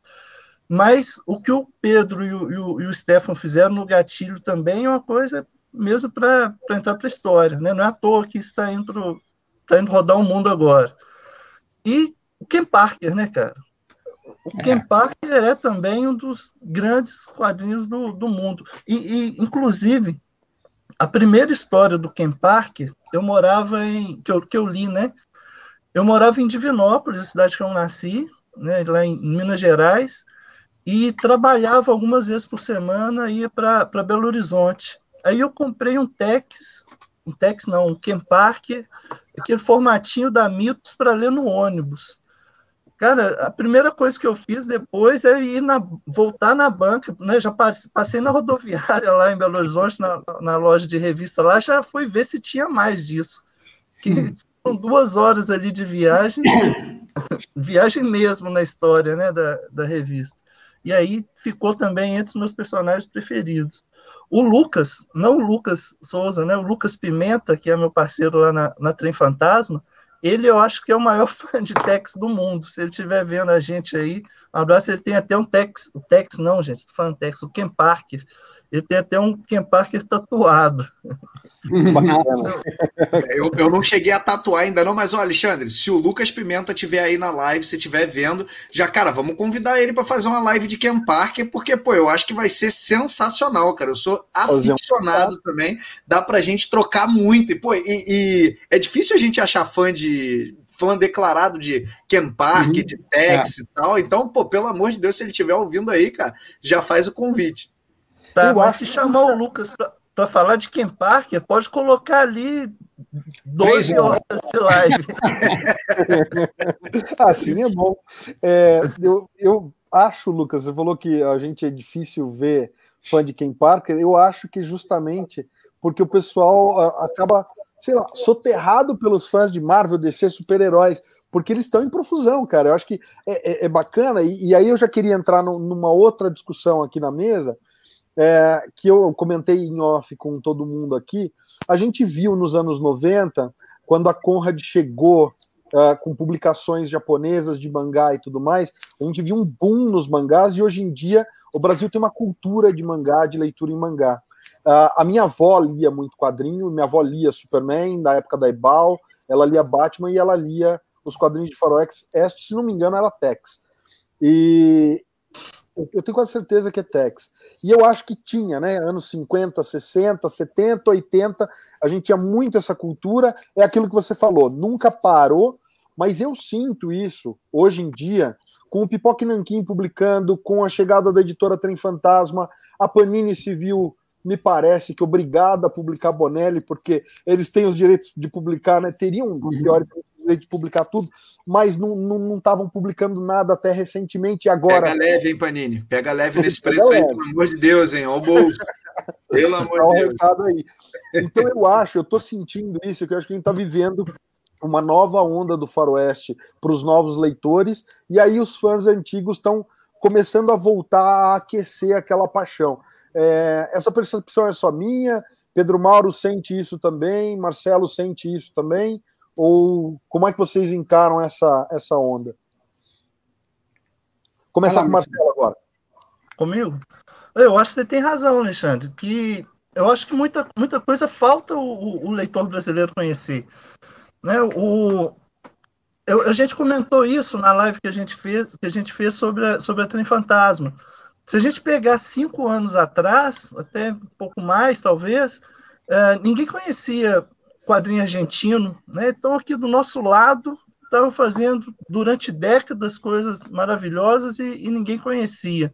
Mas o que o Pedro e o, e o, e o Stefan fizeram no gatilho também é uma coisa mesmo para entrar para a história, né? Não é à toa que está indo tá indo rodar o mundo agora. E o Ken Parker, né, cara? O é. Ken Parker é também um dos grandes quadrinhos do, do mundo. E, e, inclusive, a primeira história do Ken Parker, eu morava em. que eu, que eu li, né? Eu morava em Divinópolis, a cidade que eu nasci, né, lá em Minas Gerais, e trabalhava algumas vezes por semana, ia para Belo Horizonte. Aí eu comprei um Tex, um Tex não, um Ken Parker, aquele formatinho da Mitos para ler no ônibus. Cara, a primeira coisa que eu fiz depois é ir na, voltar na banca, né? Já passei na rodoviária lá em Belo Horizonte, na, na loja de revista lá, já fui ver se tinha mais disso. Que foram duas horas ali de viagem, viagem mesmo na história né, da, da revista. E aí ficou também entre os meus personagens preferidos. O Lucas, não o Lucas Souza, né? O Lucas Pimenta, que é meu parceiro lá na, na Trem Fantasma, ele eu acho que é o maior fã de Tex do mundo. Se ele estiver vendo a gente aí, um abraço. Ele tem até um Tex, o Tex não, gente, tô falando Tex, o Ken Parker. Ele tem até um Ken Parker tatuado. eu, eu não cheguei a tatuar ainda não, mas ó, Alexandre, se o Lucas Pimenta tiver aí na live, se estiver vendo, já, cara, vamos convidar ele para fazer uma live de Ken Parker, porque, pô, eu acho que vai ser sensacional, cara. Eu sou aficionado um... também, dá pra gente trocar muito. E, pô, e, e é difícil a gente achar fã de, fã declarado de Ken Park, uhum. de Tex é. e tal. Então, pô, pelo amor de Deus, se ele estiver ouvindo aí, cara, já faz o convite. Tá, eu mas se chamar o Lucas para falar de Ken Parker, pode colocar ali 12 horas de live. assim é bom. É, eu, eu acho, Lucas, você falou que a gente é difícil ver fã de Ken Parker. Eu acho que justamente porque o pessoal acaba, sei lá, soterrado pelos fãs de Marvel, DC, super-heróis, porque eles estão em profusão, cara. Eu acho que é, é, é bacana. E, e, aí eu já queria entrar no, numa outra discussão aqui na mesa, é, que eu comentei em off com todo mundo aqui, a gente viu nos anos 90 quando a Conrad chegou uh, com publicações japonesas de mangá e tudo mais, a gente viu um boom nos mangás e hoje em dia o Brasil tem uma cultura de mangá, de leitura em mangá. Uh, a minha avó lia muito quadrinho, minha avó lia Superman na época da Ebal, ela lia Batman e ela lia os quadrinhos de Faroeste, se não me engano era Tex. E eu tenho quase certeza que é Tex. E eu acho que tinha, né? Anos 50, 60, 70, 80, a gente tinha muito essa cultura. É aquilo que você falou, nunca parou, mas eu sinto isso hoje em dia com o Pipoque Nanquim publicando, com a chegada da editora Trem Fantasma, a Panini Civil me parece que obrigada a publicar Bonelli, porque eles têm os direitos de publicar, né? Teriam, uhum. teoricamente, direito de publicar tudo, mas não estavam publicando nada até recentemente e agora. Pega leve, hein, Panini? Pega leve nesse preço aí, pelo amor de Deus, hein? Olha o bolso. pelo amor de Deus. Aí. Então eu acho, eu estou sentindo isso, que eu acho que a gente está vivendo uma nova onda do faroeste para os novos leitores, e aí os fãs antigos estão começando a voltar a aquecer aquela paixão. É, essa percepção é só minha? Pedro Mauro sente isso também? Marcelo sente isso também? Ou como é que vocês encaram essa, essa onda? Começar com o Marcelo agora. Comigo? Eu acho que você tem razão, Alexandre, que eu acho que muita, muita coisa falta o, o leitor brasileiro conhecer. Né? O, eu, a gente comentou isso na live que a gente fez, que a gente fez sobre a, sobre a Trem Fantasma. Se a gente pegar cinco anos atrás, até um pouco mais, talvez, é, ninguém conhecia quadrinho argentino, né? Então, aqui do nosso lado, estavam fazendo durante décadas coisas maravilhosas e, e ninguém conhecia.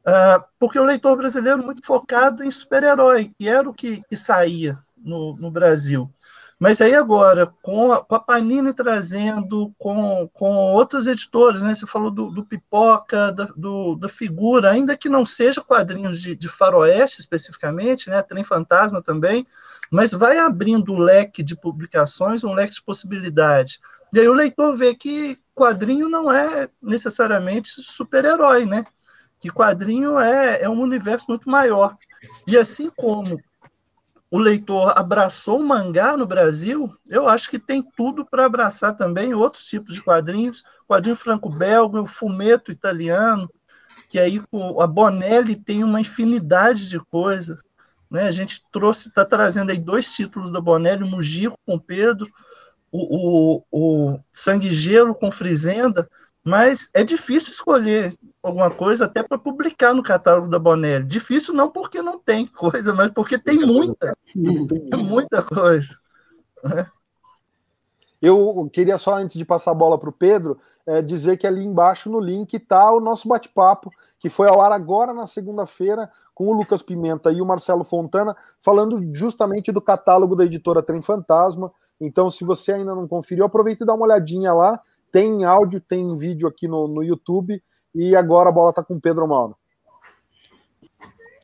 Uh, porque o leitor brasileiro é muito focado em super-herói, que era o que, que saía no, no Brasil. Mas aí agora, com a, com a Panini trazendo, com, com outros editores, né? Você falou do, do Pipoca, da, do, da Figura, ainda que não seja quadrinhos de, de faroeste especificamente, né? Trem Fantasma também, mas vai abrindo o leque de publicações, um leque de possibilidade. E aí o leitor vê que quadrinho não é necessariamente super-herói, né? Que quadrinho é, é um universo muito maior. E assim como o leitor abraçou o mangá no Brasil, eu acho que tem tudo para abraçar também outros tipos de quadrinhos, quadrinho franco-belga, o fumeto italiano, que aí a Bonelli tem uma infinidade de coisas. Né? A gente trouxe, está trazendo aí dois títulos da Bonelli, o Mugico com Pedro, o, o, o Sangue Gelo com Frizenda, mas é difícil escolher alguma coisa até para publicar no catálogo da Bonelli. Difícil não porque não tem coisa, mas porque tem muita. Tem muita coisa. Né? Eu queria só, antes de passar a bola para o Pedro, é, dizer que ali embaixo no link está o nosso bate-papo, que foi ao ar agora na segunda-feira, com o Lucas Pimenta e o Marcelo Fontana, falando justamente do catálogo da editora Trem Fantasma. Então, se você ainda não conferiu, aproveita e dá uma olhadinha lá. Tem áudio, tem vídeo aqui no, no YouTube. E agora a bola está com o Pedro Mauro.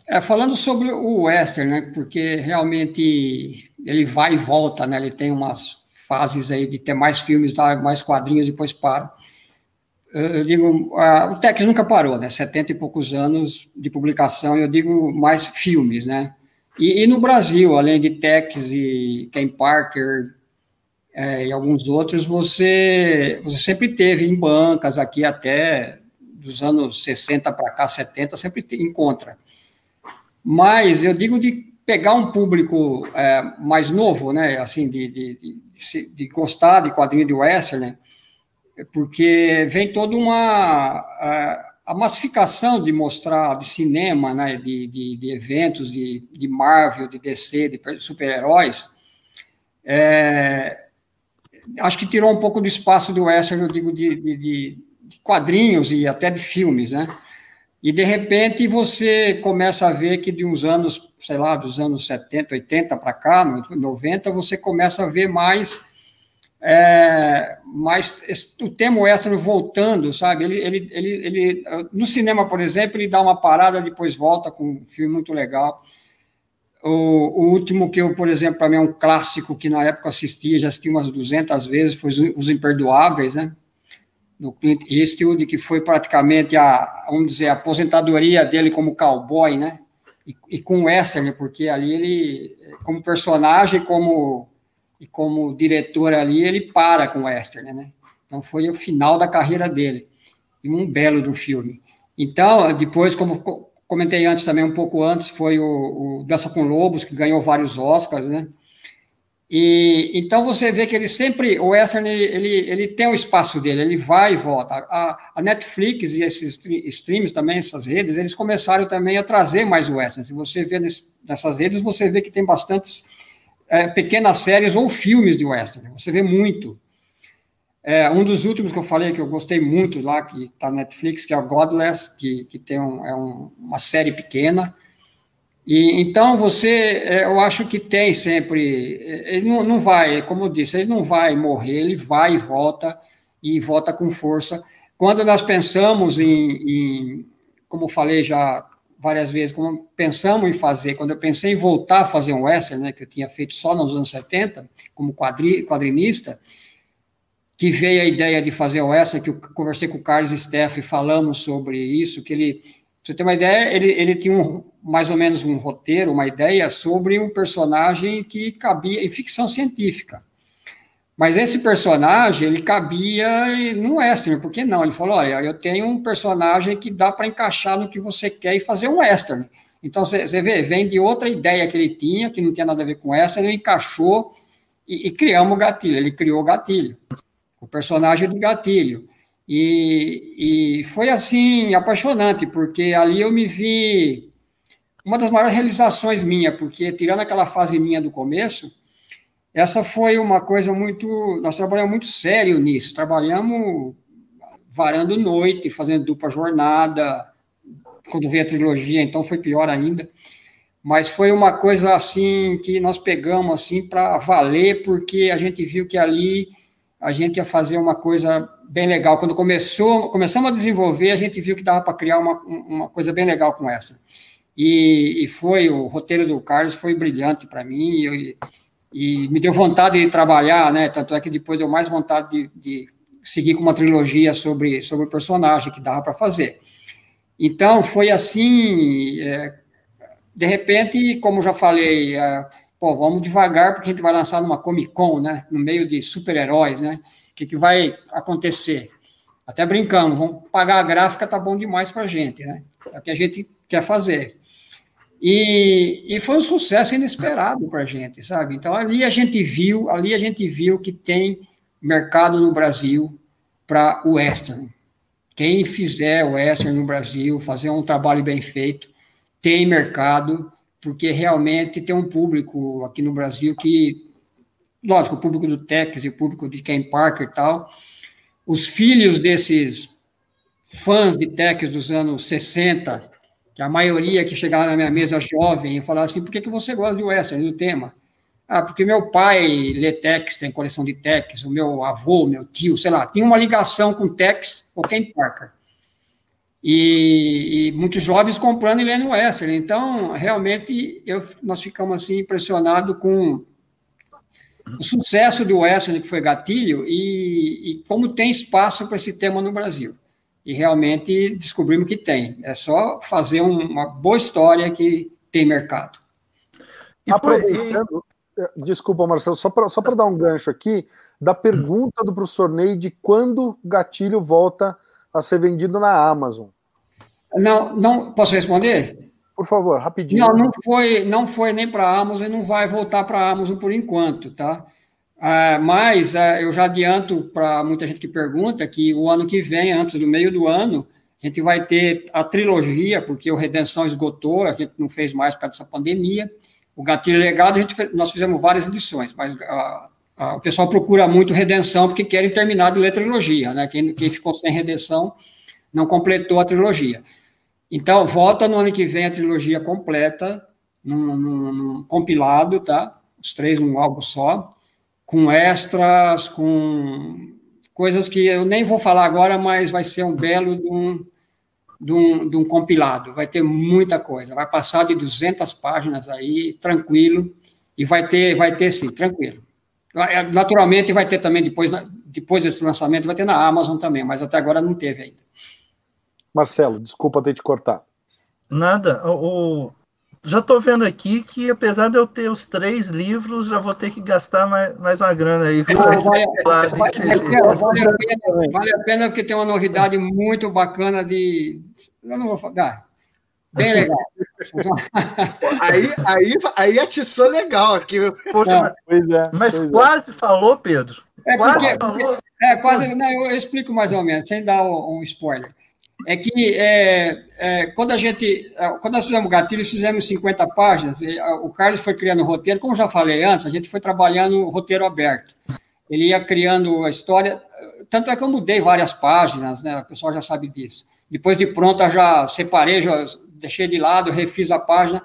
É, falando sobre o Western, né, porque realmente ele vai e volta, né, ele tem umas fases aí de ter mais filmes, mais quadrinhos, depois para. Eu digo, o Tex nunca parou, né? 70 e poucos anos de publicação, eu digo mais filmes, né? E, e no Brasil, além de Tex e Ken Parker é, e alguns outros, você, você sempre teve em bancas aqui até dos anos 60 para cá, 70, sempre encontra. Mas eu digo de pegar um público é, mais novo, né, assim, de, de, de, gostar de quadrinho de western, né, porque vem toda uma a, a, massificação de mostrar de cinema, né, de, de, de eventos de, de Marvel, de DC, de super-heróis, é, acho que tirou um pouco do espaço do western, eu digo, de, de, de quadrinhos e até de filmes, né? E de repente você começa a ver que de uns anos, sei lá, dos anos 70, 80 para cá, 90, você começa a ver mais é, mais o tema western voltando, sabe? Ele, ele, ele, ele, no cinema, por exemplo, ele dá uma parada, depois volta com um filme muito legal. O, o último que eu, por exemplo, para mim é um clássico que na época assistia, já assisti umas 200 vezes, foi Os Imperdoáveis, né? No Clint Eastwood, que foi praticamente a, vamos dizer, a aposentadoria dele como cowboy, né? E, e com western, porque ali ele, como personagem, como e como diretor ali, ele para com western, né? Então foi o final da carreira dele, e um belo do filme. Então, depois, como comentei antes também, um pouco antes, foi o, o Dança com Lobos, que ganhou vários Oscars, né? E então você vê que ele sempre, o western, ele, ele tem o espaço dele, ele vai e volta. A, a Netflix e esses streams também, essas redes, eles começaram também a trazer mais o western. Se você vê nesse, nessas redes, você vê que tem bastantes é, pequenas séries ou filmes de western. Você vê muito. É, um dos últimos que eu falei que eu gostei muito lá, que está na Netflix, que é o Godless, que, que tem um, é um, uma série pequena. E, então, você, é, eu acho que tem sempre, é, ele não, não vai, como eu disse, ele não vai morrer, ele vai e volta, e volta com força. Quando nós pensamos em, em como falei já várias vezes, como pensamos em fazer, quando eu pensei em voltar a fazer um western, né, que eu tinha feito só nos anos 70, como quadri, quadrinista, que veio a ideia de fazer o western, que eu conversei com o Carlos Steff e falamos sobre isso, que ele você uma ideia, ele, ele tinha um, mais ou menos um roteiro, uma ideia sobre um personagem que cabia em ficção científica. Mas esse personagem, ele cabia no western, por que não? Ele falou, olha, eu tenho um personagem que dá para encaixar no que você quer e fazer um western. Então, você vê, vem de outra ideia que ele tinha, que não tinha nada a ver com western, ele encaixou e, e criamos o gatilho. Ele criou o gatilho, o personagem do gatilho. E, e foi assim, apaixonante, porque ali eu me vi uma das maiores realizações minha, porque tirando aquela fase minha do começo, essa foi uma coisa muito. Nós trabalhamos muito sério nisso, trabalhamos varando noite, fazendo dupla jornada, quando veio a trilogia, então foi pior ainda. Mas foi uma coisa assim que nós pegamos assim para valer, porque a gente viu que ali a gente ia fazer uma coisa bem legal. Quando começou, começamos a desenvolver, a gente viu que dava para criar uma, uma coisa bem legal com essa. E, e foi, o roteiro do Carlos foi brilhante para mim, e, e, me deu vontade de trabalhar, né? Tanto é que depois deu mais vontade de, de seguir com uma trilogia sobre, sobre o personagem que dava para fazer. Então, foi assim, é, de repente, como já falei, é, pô, vamos devagar, porque a gente vai lançar numa Comic Con, né? No meio de super-heróis, né? O que, que vai acontecer? Até brincamos, vamos pagar a gráfica, tá bom demais para a gente, né? É o que a gente quer fazer. E, e foi um sucesso inesperado para a gente, sabe? Então, ali a gente viu, ali a gente viu que tem mercado no Brasil para o western. Quem fizer o western no Brasil, fazer um trabalho bem feito, tem mercado porque realmente tem um público aqui no Brasil que, lógico, o público do Tex e o público de Ken Parker e tal, os filhos desses fãs de Tex dos anos 60, que a maioria que chegava na minha mesa jovem e falava assim, por que, que você gosta de western, do tema? Ah, porque meu pai lê Tex, tem coleção de Tex, o meu avô, meu tio, sei lá, tinha uma ligação com Tex ou Ken Parker e, e, muitos jovens comprando e lendo Western. Então, realmente, eu, nós ficamos assim impressionados com o sucesso do Western, que foi gatilho, e, e como tem espaço para esse tema no Brasil. E realmente descobrimos que tem. É só fazer um, uma boa história que tem mercado. Aproveitando, eh, desculpa, Marcelo, só para só dar um gancho aqui, da pergunta do professor Ney de quando o gatilho volta a ser vendido na Amazon. Não, não posso responder? Por favor, rapidinho. Não, não foi, não foi nem para a Amazon e não vai voltar para a Amazon por enquanto, tá? Ah, mas ah, eu já adianto para muita gente que pergunta que o ano que vem, antes do meio do ano, a gente vai ter a trilogia, porque o Redenção esgotou, a gente não fez mais por causa dessa pandemia. O Gatilho Legado, a gente, nós fizemos várias edições, mas ah, ah, o pessoal procura muito redenção porque querem terminar de ler trilogia, né? Quem, quem ficou sem redenção não completou a trilogia. Então, volta no ano que vem a trilogia completa, num, num, num compilado, tá? Os três num álbum só, com extras, com coisas que eu nem vou falar agora, mas vai ser um belo de um, de um, de um compilado. Vai ter muita coisa, vai passar de 200 páginas aí, tranquilo, e vai ter, vai ter sim, tranquilo. É, naturalmente vai ter também depois, depois desse lançamento, vai ter na Amazon também, mas até agora não teve ainda. Marcelo, desculpa ter te cortar. Nada. O, já estou vendo aqui que, apesar de eu ter os três livros, já vou ter que gastar mais, mais uma grana aí. Vale, vale, vale, a pena, vale a pena porque tem uma novidade muito bacana de. Eu não vou falar. Bem legal. aí, aí, aí atiçou legal aqui. Poxa, mas, pois é, mas pois é. quase é. falou, Pedro. É quase porque, falou. É, quase. Não, eu, eu, explico mais ou menos, sem dar um, um spoiler é que é, é, quando a gente, é, quando nós fizemos gatilho, fizemos 50 páginas, o Carlos foi criando o roteiro, como já falei antes, a gente foi trabalhando o roteiro aberto. Ele ia criando a história, tanto é que eu mudei várias páginas, né, o pessoal já sabe disso. Depois de pronta, já separei, já deixei de lado, refiz a página,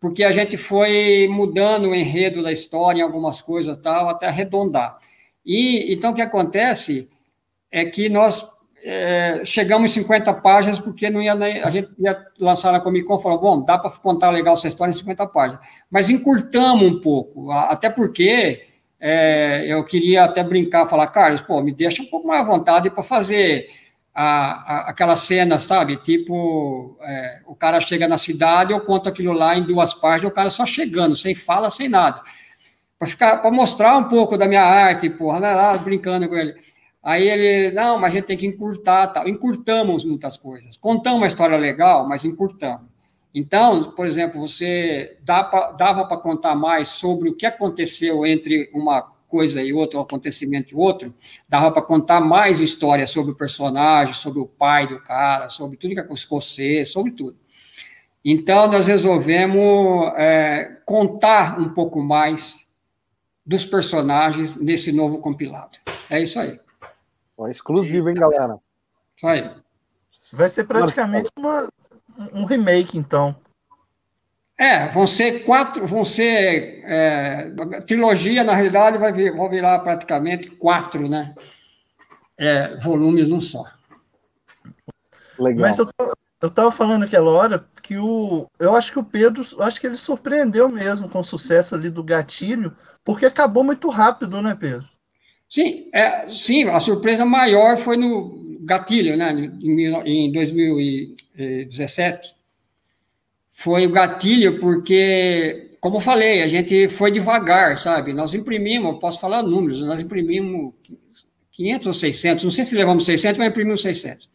porque a gente foi mudando o enredo da história em algumas coisas tal, até arredondar. E então o que acontece é que nós é, chegamos em 50 páginas, porque não ia, a gente ia lançar na Comic Con, falou, bom, dá para contar legal essa história em 50 páginas. Mas encurtamos um pouco, até porque é, eu queria até brincar, falar, Carlos, pô, me deixa um pouco mais à vontade para fazer a, a, aquela cena, sabe? Tipo, é, o cara chega na cidade, eu conto aquilo lá em duas páginas, o cara só chegando, sem fala, sem nada. Para ficar, para mostrar um pouco da minha arte, porra, lá, brincando com ele. Aí ele, não, mas a gente tem que encurtar, tal. Encurtamos muitas coisas. Contamos uma história legal, mas encurtamos. Então, por exemplo, você dá pra, dava para contar mais sobre o que aconteceu entre uma coisa e outra, um acontecimento e outro, dava para contar mais histórias sobre o personagem, sobre o pai do cara, sobre tudo que aconteceu, sobre tudo. Então, nós resolvemos é, contar um pouco mais dos personagens nesse novo compilado. É isso aí. Uma exclusiva, hein, galera? Vai. Vai ser praticamente uma, um remake, então. É, vão ser quatro, vão ser. É, trilogia, na realidade, vai vir, vão virar praticamente quatro, né? É, volumes num só. Legal. Mas eu, eu tava falando aquela hora que o. Eu acho que o Pedro, acho que ele surpreendeu mesmo com o sucesso ali do gatilho, porque acabou muito rápido, né, Pedro? Sim, é, sim, a surpresa maior foi no gatilho, né, em, em 2017. Foi o gatilho porque, como eu falei, a gente foi devagar, sabe? Nós imprimimos, posso falar números, nós imprimimos 500 ou 600, não sei se levamos 600, mas imprimimos 600.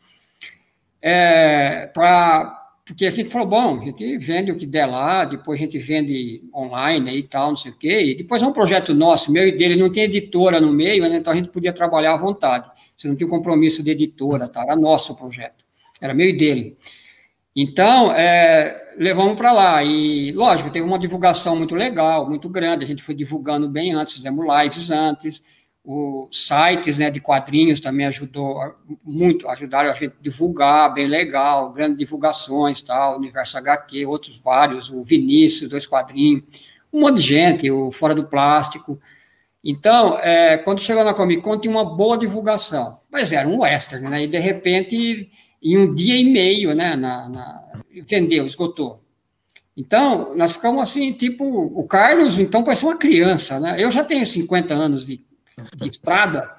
É, para porque a gente falou, bom, a gente vende o que der lá, depois a gente vende online e tal, não sei o quê, e depois é um projeto nosso, meu e dele, não tem editora no meio, né, então a gente podia trabalhar à vontade, você não tinha compromisso de editora, tá, era nosso projeto, era meu e dele. Então, é, levamos para lá, e lógico, teve uma divulgação muito legal, muito grande, a gente foi divulgando bem antes, fizemos lives antes, os sites né, de quadrinhos também ajudou muito, ajudaram a gente a divulgar, bem legal, grandes divulgações, tal, Universo HQ, outros vários, o Vinícius, dois quadrinhos, um monte de gente, o Fora do Plástico. Então, é, quando chegou na Comic Con, tinha uma boa divulgação, mas era um western, né? E de repente, em um dia e meio, né, na, na, vendeu, esgotou. Então, nós ficamos assim, tipo, o Carlos, então, parece uma criança, né? Eu já tenho 50 anos de de estrada,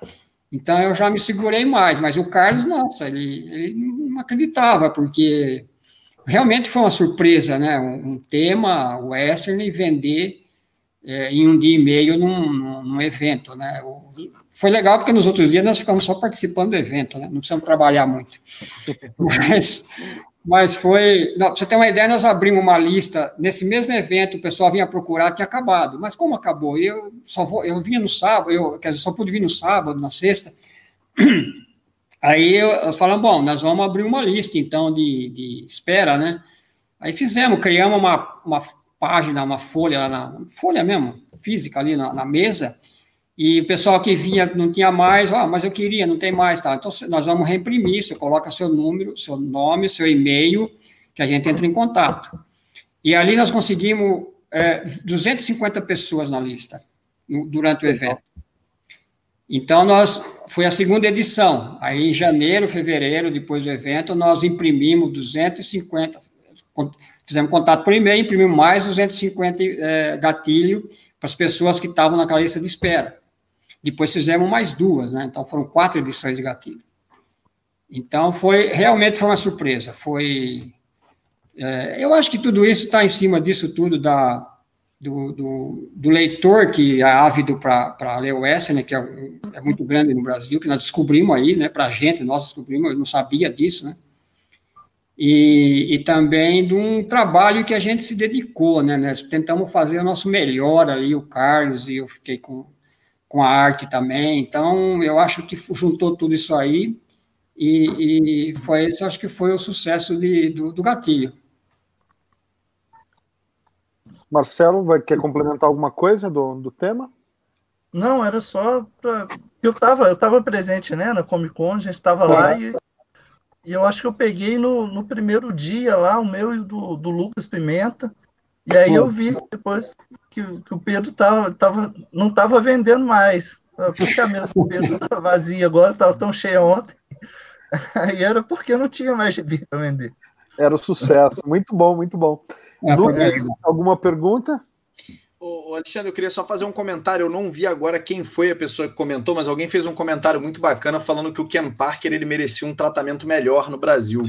então eu já me segurei mais, mas o Carlos, nossa, ele, ele não acreditava, porque realmente foi uma surpresa, né? Um, um tema western e vender é, em um dia e meio num, num, evento, né? Foi legal porque nos outros dias nós ficamos só participando do evento, né? Não precisamos trabalhar muito. Mas mas foi. Não, pra você ter uma ideia, nós abrimos uma lista. Nesse mesmo evento, o pessoal vinha procurar, tinha acabado. Mas como acabou? Eu só vou, eu vinha no sábado, eu, quer dizer, só pude vir no sábado, na sexta. Aí eu, falamos, bom, nós vamos abrir uma lista, então, de, de espera, né? Aí fizemos, criamos uma, uma página, uma folha, na, folha mesmo, física ali na, na mesa, e o pessoal que vinha não tinha mais, ah, mas eu queria, não tem mais, tá? Então nós vamos reimprimir, você coloca seu número, seu nome, seu e-mail, que a gente entra em contato. E ali nós conseguimos é, 250 pessoas na lista no, durante o evento. Então nós foi a segunda edição. Aí em janeiro, fevereiro, depois do evento, nós imprimimos 250, fizemos contato por e-mail, imprimimos mais 250 é, gatilho para as pessoas que estavam naquela lista de espera. Depois fizemos mais duas, né? Então foram quatro edições de gatilho. Então foi realmente foi uma surpresa. Foi É, eu acho que tudo isso está em cima disso tudo da, do, do, do, leitor que é ávido para ler o Western, né, que é, é, muito grande no Brasil, que nós descobrimos aí, né, para a gente, nós descobrimos, eu não sabia disso, né, e, e, também de um trabalho que a gente se dedicou, né, nós tentamos fazer o nosso melhor ali, o Carlos e eu fiquei com, com a arte também, então eu acho que juntou tudo isso aí e, e foi isso, acho que foi o sucesso de, do, do gatilho. Marcelo, vai, quer complementar alguma coisa do, do tema? Não, era só para. Eu estava eu tava presente né, na Comic Con, a gente estava lá e, e eu acho que eu peguei no, no primeiro dia lá o meu e do, do Lucas Pimenta. E aí eu vi depois que, que o Pedro tava, tava, não estava vendendo mais. Porque a mesa do Pedro estava vazia agora, estava tão cheia ontem. Aí era porque não tinha mais gibi para vender. Era o sucesso. Muito bom, muito bom. É, Lucas, alguma pergunta? Alexandre, eu queria só fazer um comentário. Eu não vi agora quem foi a pessoa que comentou, mas alguém fez um comentário muito bacana falando que o Ken Parker ele merecia um tratamento melhor no Brasil.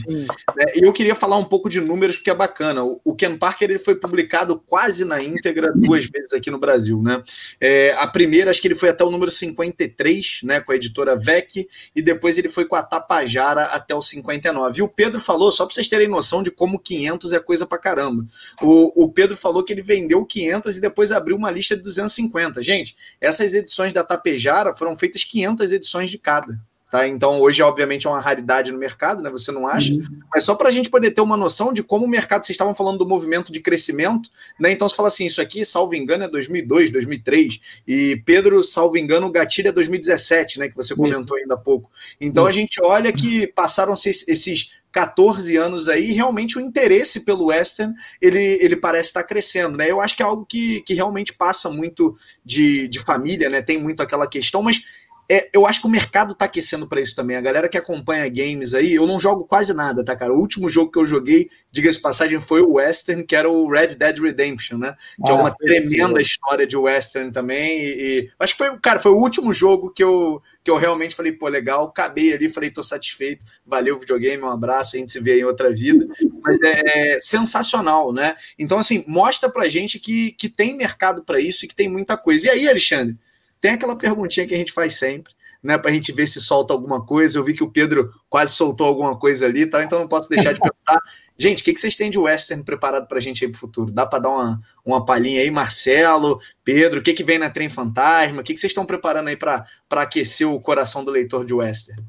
É, e eu queria falar um pouco de números, porque é bacana. O, Ken Parker ele foi publicado quase na íntegra duas vezes aqui no Brasil. Né? É, a primeira, acho que ele foi até o número 53, né, com a editora VEC, e depois ele foi com a Tapajara até o 59. E o Pedro falou, só para vocês terem noção de como 500 é coisa pra caramba. O, o Pedro falou que ele vendeu 500 e depois depois abriu uma lista de 250. Gente, essas edições da Tapejara foram feitas 500 edições de cada. Tá? Então, hoje, obviamente, é uma raridade no mercado, né? Você não acha? Uhum. Mas só para a gente poder ter uma noção de como o mercado, vocês estavam falando do movimento de crescimento, né? Então, você fala assim: isso aqui, salvo engano, é 2002, 2003. E Pedro, salvo engano, o gatilho é 2017, né? Que você comentou ainda há pouco. Então, a gente olha que passaram-se esses 14 anos aí, realmente o interesse pelo western ele, ele parece estar crescendo, né? Eu acho que é algo que, que realmente passa muito de, de família, né? Tem muito aquela questão, mas é, eu acho que o mercado tá aquecendo para isso também. A galera que acompanha games aí, eu não jogo quase nada, tá, cara? O último jogo que eu joguei, diga-se passagem, foi o Western, que era o Red Dead Redemption, né? Que é ah, é uma tremenda história de Western também. E, e, acho que foi, cara, foi o último jogo que eu, que eu realmente falei, pô, legal, acabei ali, falei, tô satisfeito, valeu videogame, um abraço, a gente se vê em outra vida. Mas é, é sensacional, né? Então, assim, mostra pra gente que, que tem mercado para isso e que tem muita coisa. E aí, Alexandre? Tem aquela perguntinha que a gente faz sempre, né, para a gente ver se solta alguma coisa. Eu vi que o Pedro quase soltou alguma coisa ali, tá? então não posso deixar de perguntar. Gente, o que, que vocês têm de western preparado para a gente aí para o futuro? Dá para dar uma, uma palhinha aí, Marcelo, Pedro? O que, que vem na Trem Fantasma? O que, que vocês estão preparando aí para aquecer o coração do leitor de western?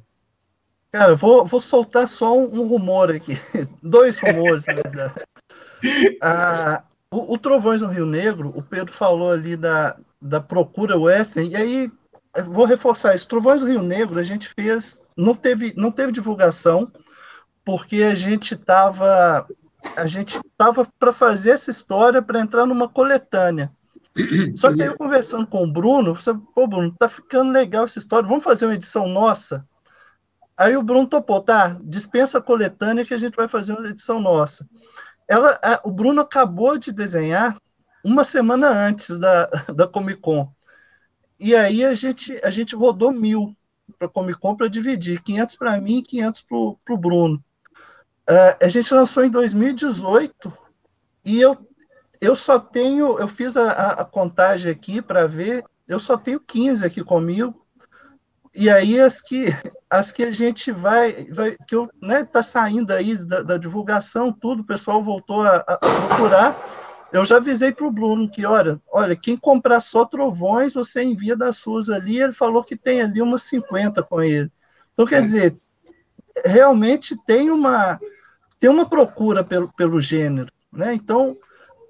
Cara, eu vou, vou soltar só um, um rumor aqui. Dois rumores, na verdade. Ah, o, o Trovões no Rio Negro, o Pedro falou ali da, da procura western, e aí vou reforçar isso. Trovões do Rio Negro, a gente fez, não teve, não teve divulgação, porque a gente estava a gente tava para fazer essa história para entrar numa coletânea. Só que aí eu conversando com o Bruno, falei, pô, Bruno, tá ficando legal essa história, vamos fazer uma edição nossa? Aí o Bruno topou, tá, dispensa a coletânea que a gente vai fazer uma edição nossa. Ela, a, o Bruno acabou de desenhar uma semana antes da, da Comic Con. E aí a gente, a gente rodou mil para Comic Con para dividir, 500 para mim e 500 para o Bruno. Uh, a gente lançou em 2018 e eu, eu só tenho, eu fiz a, a contagem aqui para ver, eu só tenho 15 aqui comigo. E aí as que as que a gente vai, vai que eu, né, tá saindo aí da, da divulgação, tudo, o pessoal voltou a, a procurar eu já avisei para o Bruno que, olha, olha, quem comprar só trovões, você envia das suas ali. Ele falou que tem ali umas 50 com ele. Então, quer é. dizer, realmente tem uma, tem uma procura pelo, pelo gênero. Né? Então,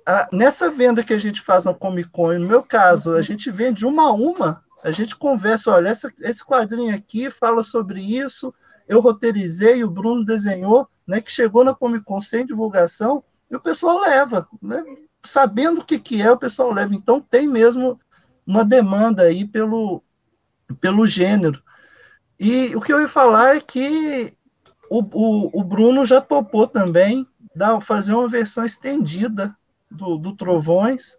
a, nessa venda que a gente faz na Comic Con, no meu caso, a gente vende uma a uma, a gente conversa, olha, essa, esse quadrinho aqui fala sobre isso, eu roteirizei, o Bruno desenhou, né, que chegou na Comic Con sem divulgação, e o pessoal leva. Né? Sabendo o que, que é, o pessoal leva. Então, tem mesmo uma demanda aí pelo, pelo gênero. E o que eu ia falar é que o, o, o Bruno já topou também dar, fazer uma versão estendida do, do Trovões.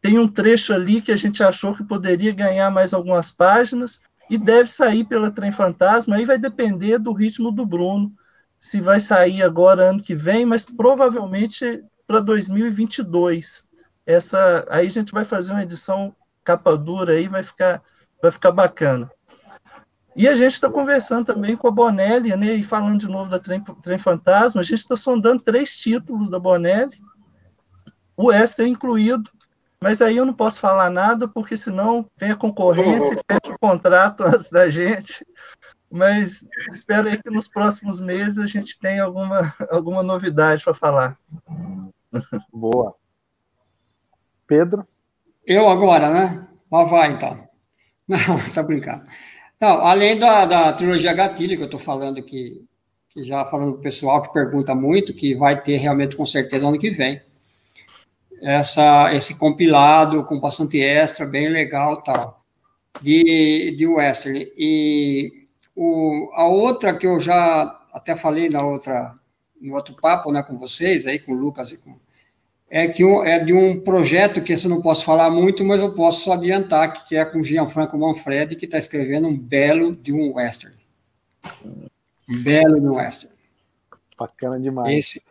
Tem um trecho ali que a gente achou que poderia ganhar mais algumas páginas e deve sair pela Trem Fantasma. Aí vai depender do ritmo do Bruno se vai sair agora ano que vem, mas provavelmente para 2022. Essa, aí a gente vai fazer uma edição capa dura aí, vai ficar, vai ficar bacana. E a gente está conversando também com a Bonelli, né, e falando de novo da Trem, Trem Fantasma, a gente está sondando três títulos da Bonelli, o Esther incluído, mas aí eu não posso falar nada, porque senão vem a concorrência e fecha o contrato antes da gente. Mas espero aí que nos próximos meses a gente tenha alguma, alguma novidade para falar. Boa. Pedro? Eu agora, né? Lá vai, então. Não, tá brincando. Não, além da, da trilogia Gatilho, que eu estou falando que, que já falando para o pessoal que pergunta muito, que vai ter realmente com certeza ano que vem essa, esse compilado com bastante extra, bem legal tal, de, de western. E o, a outra que eu já até falei na outra, no outro papo né, com vocês, aí com o Lucas e com, é que um, é de um projeto que esse eu não posso falar muito, mas eu posso só adiantar, que é com Gianfranco Manfredi, que está escrevendo um belo de um western. Um belo de um western. Bacana demais. Esse,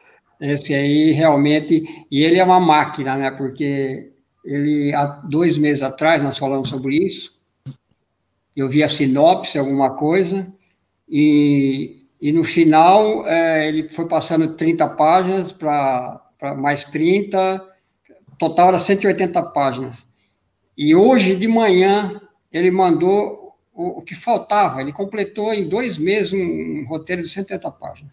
esse aí realmente, e ele é uma máquina, né? Porque ele, há dois meses atrás, nós falamos sobre isso, eu vi a sinopse, alguma coisa, e, e no final é, ele foi passando 30 páginas para mais 30, total era 180 páginas. E hoje de manhã ele mandou o, o que faltava, ele completou em dois meses um, um roteiro de 180 páginas.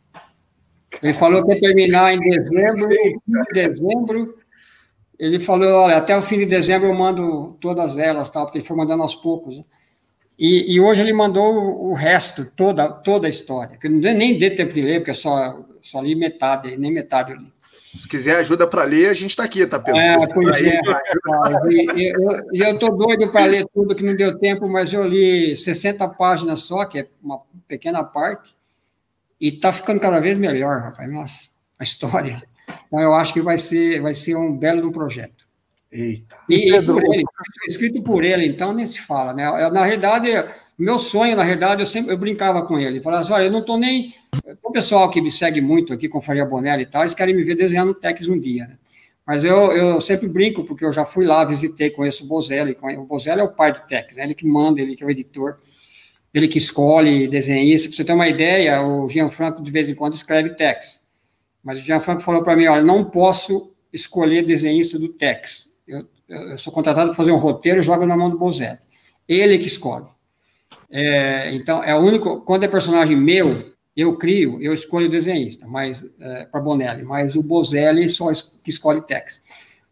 Ele falou que ia terminar em dezembro, em dezembro. Ele falou, olha, até o fim de dezembro eu mando todas elas, tal, porque ele foi mandando aos poucos. E, e hoje ele mandou o, resto, toda, toda a história, que eu nem dei tempo de ler, porque eu só, só li metade, nem metade eu li. Se quiser ajuda para ler, a gente está aqui, tá, Pedro? É, pois tá é, E eu estou doido para ler tudo que não deu tempo, mas eu li 60 páginas só, que é uma pequena parte, e está ficando cada vez melhor, rapaz. Nossa, a história. Então, eu acho que vai ser, vai ser um belo projeto. Eita. E, e por ele, escrito por ele, então nem se fala, né? Na realidade, meu sonho, na realidade, eu sempre eu brincava com ele. Falava assim: olha, eu não estou nem. O pessoal que me segue muito aqui com Faria Bonelli e tal, eles querem me ver desenhando Tex um dia, né? Mas eu, eu sempre brinco, porque eu já fui lá, visitei, conheço o Bozelli. O Bozelli é o pai do Tex, né? ele que manda, ele que é o editor ele que escolhe desenhista. Para você ter uma ideia, o Gianfranco de vez em quando escreve Tex. Mas o Gianfranco falou para mim: olha, não posso escolher desenhista do Tex. Eu, eu sou contratado para fazer um roteiro, jogo na mão do Bozelli. Ele que escolhe. É, então, é o único. Quando é personagem meu, eu crio, eu escolho o desenhista, mas é, para Bonelli, mas o Bozelli só es, que escolhe Tex.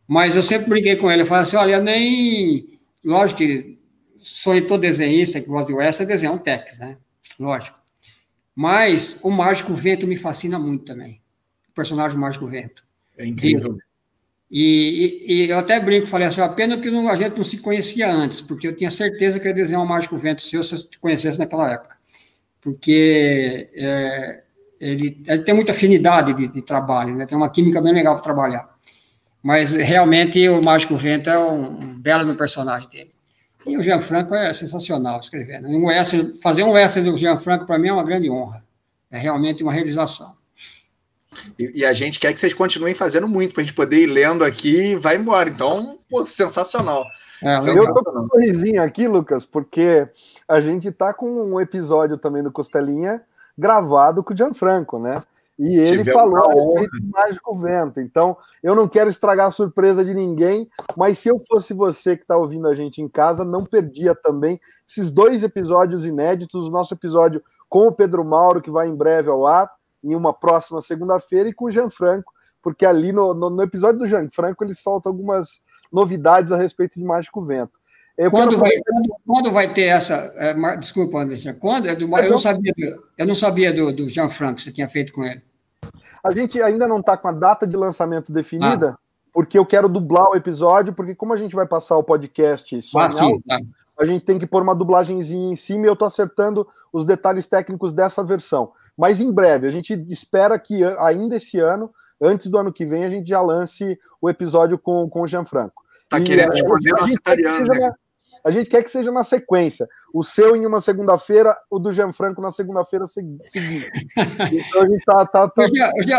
Mas eu sempre briguei com ele, eu falei assim: olha, nem. Lógico que sonho todo desenhista que gosta de western desenhar um Tex, né? Lógico. Mas o Mágico Vento me fascina muito também. O personagem Mágico Vento. É incrível. E, e, e, eu até brinco, falei assim, a pena que não, a gente não se conhecia antes, porque eu tinha certeza que ia desenhar um Mágico Vento se eu te conhecesse naquela época. Porque é, ele, ele, tem muita afinidade de, de, trabalho, né? tem uma química bem legal para trabalhar. Mas realmente o Mágico Vento é um, um belo personagem dele. E o Gianfranco é sensacional escrevendo. Um western, fazer um western do Gianfranco, para mim, é uma grande honra. É realmente uma realização. E, e, a gente quer que vocês continuem fazendo muito, para a gente poder ir lendo aqui e vai embora. Então, pô, sensacional. É, sensacional. Eu tô com um sorrisinho aqui, Lucas, porque a gente tá com um episódio também do Costelinha gravado com o Gianfranco, né? E ele Tivemos falou do Mágico Vento. Então, eu não quero estragar a surpresa de ninguém, mas se eu fosse você que está ouvindo a gente em casa, não perdia também esses dois episódios inéditos. O nosso episódio com o Pedro Mauro, que vai em breve ao ar, em uma próxima segunda-feira, e com o Gianfranco, porque ali no, no, no episódio do Gianfranco ele solta algumas novidades a respeito de Mágico Vento. Eu quando, vai, quando, quando, vai ter essa. É, desculpa, Anderson. Quando? É do, eu, não sabia, eu não sabia do, do Jean Franco que você tinha feito com ele. A gente ainda não está com a data de lançamento definida, ah. Porque eu quero dublar o episódio, porque como a gente vai passar o podcast só ah, sim, tá. a gente tem que pôr uma dublagenzinha em cima e eu estou acertando os detalhes técnicos dessa versão. Mas em breve, a gente espera que ainda esse ano, antes do ano que vem, a gente já lance o episódio com, com o Gianfranco. Tá e, querendo esconder o italiano, né? A gente quer que seja na sequência. O seu em uma segunda-feira, o do Gianfranco na segunda-feira seguinte. Então a gente tá. tá, tá...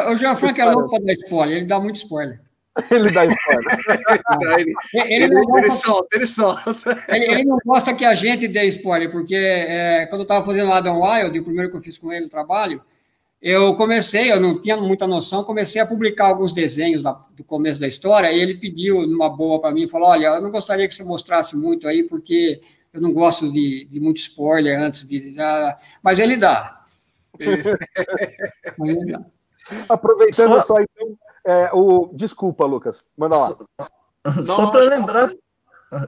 O, Gianfranco é louco para dar spoiler, ele dá muito spoiler. ele dá spoiler. ele, ele, ele, não ele solta, ele solta. Ele, ele, não gosta que a gente dê spoiler, porque é, quando eu estava fazendo Adam Wild, o primeiro que eu fiz com ele o trabalho, eu comecei, eu não tinha muita noção, comecei a publicar alguns desenhos da, do começo da história, e ele pediu numa boa para mim, falou, olha, eu não gostaria que você mostrasse muito aí, porque eu não gosto de, de muito spoiler antes de... Uh, mas ele dá. mas ele dá. Aproveitando só, só então, é, o... desculpa, Lucas, manda lá. Só, só para lembrar,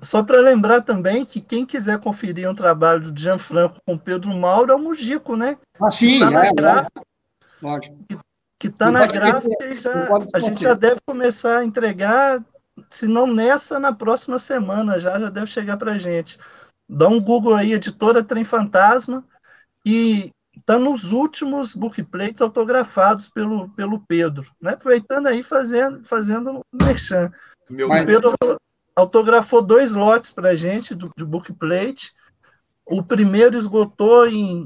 só para lembrar também que quem quiser conferir um trabalho de Gianfranco com Pedro Mauro é o Mujico, né? Ah, sim, tá é, gráfica, Lógico. Que está na gráfica e já, a gente já deve começar a entregar, se não nessa, na próxima semana já, já deve chegar para a gente. Dá um Google aí, editora Trem Fantasma, e está nos últimos bookplates autografados pelo, pelo Pedro, né? aproveitando aí fazendo, fazendo um merchan. Meu o Pedro autografou dois lotes para a gente do, de bookplate. O primeiro esgotou em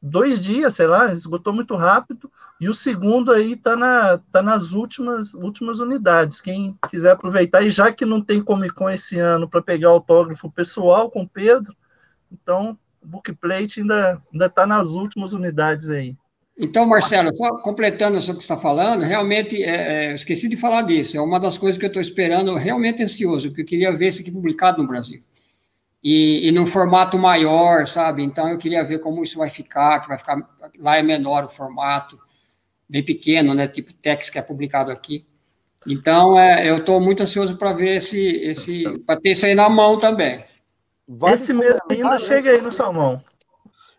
dois dias, sei lá, esgotou muito rápido. E o segundo aí está na, tá nas últimas, últimas unidades. Quem quiser aproveitar, e já que não tem Comic Con esse ano para pegar autógrafo pessoal com o Pedro, então Bookplate ainda está nas últimas unidades aí. Então, Marcelo, completando o que você está falando, realmente, é, é, esqueci de falar disso, é uma das coisas que eu estou esperando, realmente ansioso, porque eu queria ver isso aqui publicado no Brasil e, e num formato maior, sabe? Então eu queria ver como isso vai ficar, que vai ficar lá é menor o formato, bem pequeno, né? Tipo text que é publicado aqui. Então é, eu estou muito ansioso para ver esse, esse, para ter isso aí na mão também. Vale esse mês ainda né? chega aí no salmão.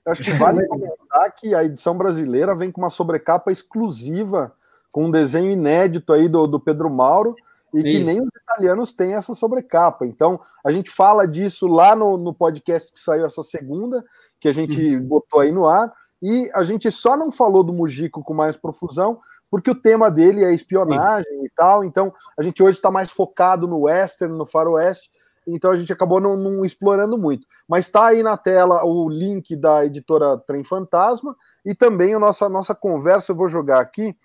Eu acho que vale comentar que a edição brasileira vem com uma sobrecapa exclusiva, com um desenho inédito aí do, do Pedro Mauro, e que nem os italianos têm essa sobrecapa. Então, a gente fala disso lá no, no podcast que saiu essa segunda, que a gente uhum. botou aí no ar, e a gente só não falou do Mujico com mais profusão, porque o tema dele é espionagem Sim. e tal, então a gente hoje está mais focado no western, no faroeste, então a gente acabou não, não explorando muito. Mas está aí na tela o link da editora Trem Fantasma e também a nossa, nossa conversa, eu vou jogar aqui,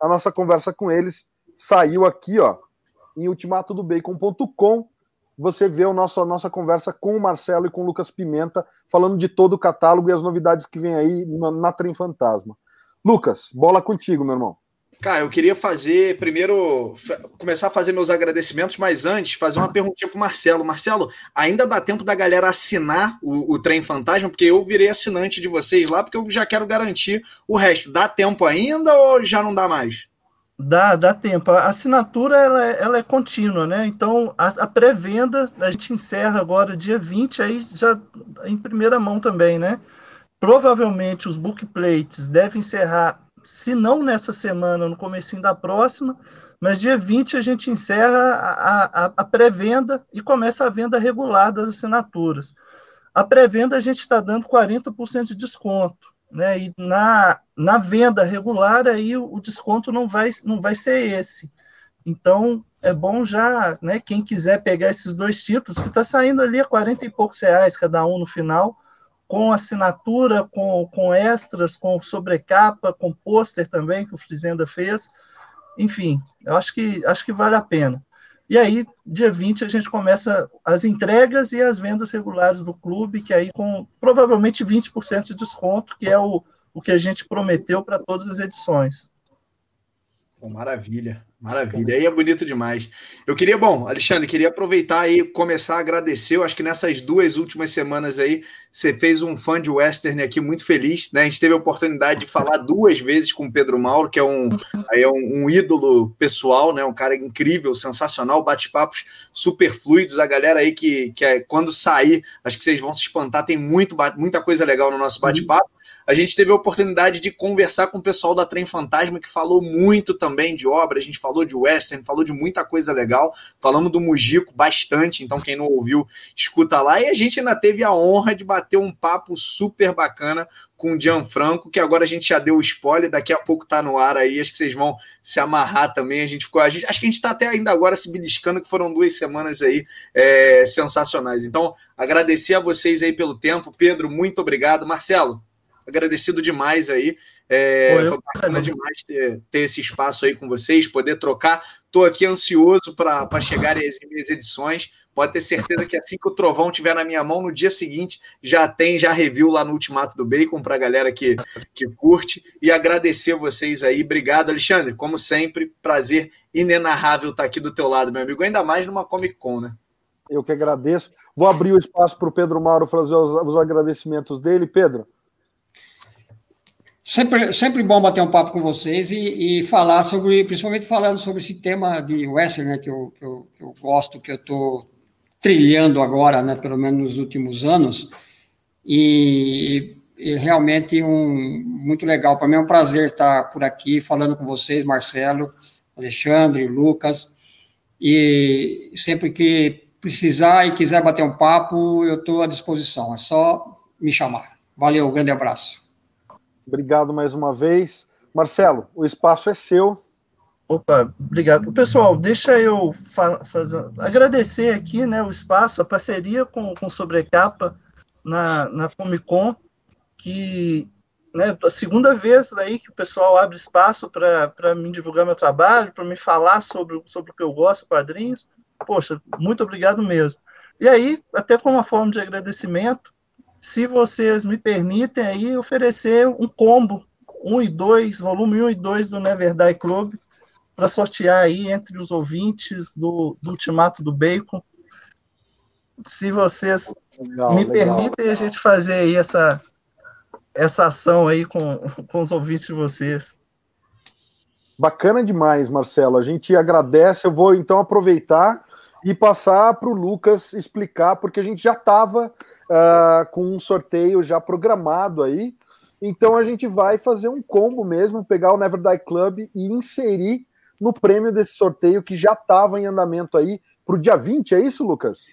a nossa conversa com eles saiu aqui, ó, em ultimatodobacon.com você vê a nossa, a nossa conversa com o Marcelo e com o Lucas Pimenta, falando de todo o catálogo e as novidades que vem aí na, na Trem Fantasma. Lucas, bola contigo, meu irmão. Cara, eu queria fazer primeiro começar a fazer meus agradecimentos, mas antes fazer uma perguntinha pro Marcelo. Marcelo, ainda dá tempo da galera assinar o, o Trem Fantasma, porque eu virei assinante de vocês lá, porque eu já quero garantir o resto. Dá tempo ainda ou já não dá mais? Dá, dá tempo. A assinatura ela é, ela é contínua, né? Então a, a pré-venda a gente encerra agora dia 20, aí já em primeira mão também, né? Provavelmente os bookplates devem encerrar, se não nessa semana, no comecinho da próxima, mas dia 20 a gente encerra a, a, a pré-venda e começa a venda regular das assinaturas. A pré-venda a gente está dando 40% de desconto né? E na, na venda regular aí o, o, desconto não vai, não vai ser esse. Então é bom já, né? Quem quiser pegar esses dois títulos, que está saindo ali a 40 e poucos reais cada um no final, com assinatura, com, com extras, com sobrecapa, com pôster também que o Frizenda fez. Enfim, eu acho que acho que vale a pena. E aí, dia 20, a gente começa as entregas e as vendas regulares do clube, que aí com provavelmente 20% de desconto, que é o, o que a gente prometeu para todas as edições. maravilha. Maravilha, aí é bonito demais. Eu queria, bom, Alexandre, queria aproveitar e começar a agradecer. Eu acho que nessas duas últimas semanas aí, você fez um fã de western aqui muito feliz, né? A gente teve a oportunidade de falar duas vezes com o Pedro Mauro, que é um, aí é um, um ídolo pessoal, né? Um cara incrível, sensacional, bate-papos super fluidos. A galera aí que, que é, quando sair, acho que vocês vão se espantar, tem muito, muita coisa legal no nosso bate-papo. A gente teve a oportunidade de conversar com o pessoal da Trem Fantasma, que falou muito também de obra. A gente falou de western, falou de muita coisa legal. Falamos do Mujico bastante, então quem não ouviu, escuta lá. E a gente ainda teve a honra de bater um papo super bacana com o Gianfranco, que agora a gente já deu o spoiler, daqui a pouco tá no ar aí, acho que vocês vão se amarrar também. A gente ficou, a gente, acho que a gente tá até ainda agora se beliscando, que foram duas semanas aí é, sensacionais. Então, agradecer a vocês aí pelo tempo. Pedro, muito obrigado. Marcelo, agradecido demais aí. É, foi bacana demais ter, ter, esse espaço aí com vocês, poder trocar. Estou aqui ansioso para chegarem as minhas edições. Pode ter certeza que assim que o trovão tiver na minha mão, no dia seguinte já tem já review lá no Ultimato do Bacon para a galera que, que curte. E agradecer vocês aí. Obrigado, Alexandre. Como sempre, prazer inenarrável estar aqui do teu lado, meu amigo. Ainda mais numa Comic Con, né? Eu que agradeço. Vou abrir o espaço para o Pedro Mauro fazer os, os agradecimentos dele. Pedro. Sempre, sempre bom bater um papo com vocês e, e falar sobre, principalmente falando sobre esse tema de western, né, que eu, que eu, que eu gosto, que eu estou trilhando agora, né, pelo menos nos últimos anos, e, e realmente um, muito legal. Para mim é um prazer estar por aqui falando com vocês, Marcelo, Alexandre, Lucas, e sempre que precisar e quiser bater um papo, eu estou à disposição, é só me chamar. Valeu, grande abraço. Obrigado mais uma vez. Marcelo, o espaço é seu. Opa, obrigado. Pessoal, deixa eu fazer, agradecer aqui né, o espaço, a parceria com, com Sobrecapa na, na Comic Con, que né, a segunda vez aí que o pessoal abre espaço para me divulgar meu trabalho, para me falar sobre, sobre o que eu gosto, quadrinhos. Poxa, muito obrigado mesmo. E aí, até como uma forma de agradecimento, se vocês me permitem aí oferecer um combo 1 e 2, volume 1 e 2 do Never Die Club, para sortear aí entre os ouvintes do, do Ultimato do Bacon. Se vocês legal, me legal. permitem a gente fazer aí essa, essa ação aí com, com os ouvintes de vocês. Bacana demais, Marcelo. A gente agradece. Eu vou então aproveitar e passar para o Lucas explicar, porque a gente já estava uh, ah, com um sorteio já programado aí. Então a gente vai fazer um combo mesmo, pegar o Never Die Club e inserir no prêmio desse sorteio que já estava em andamento aí para o dia 20, é isso, Lucas?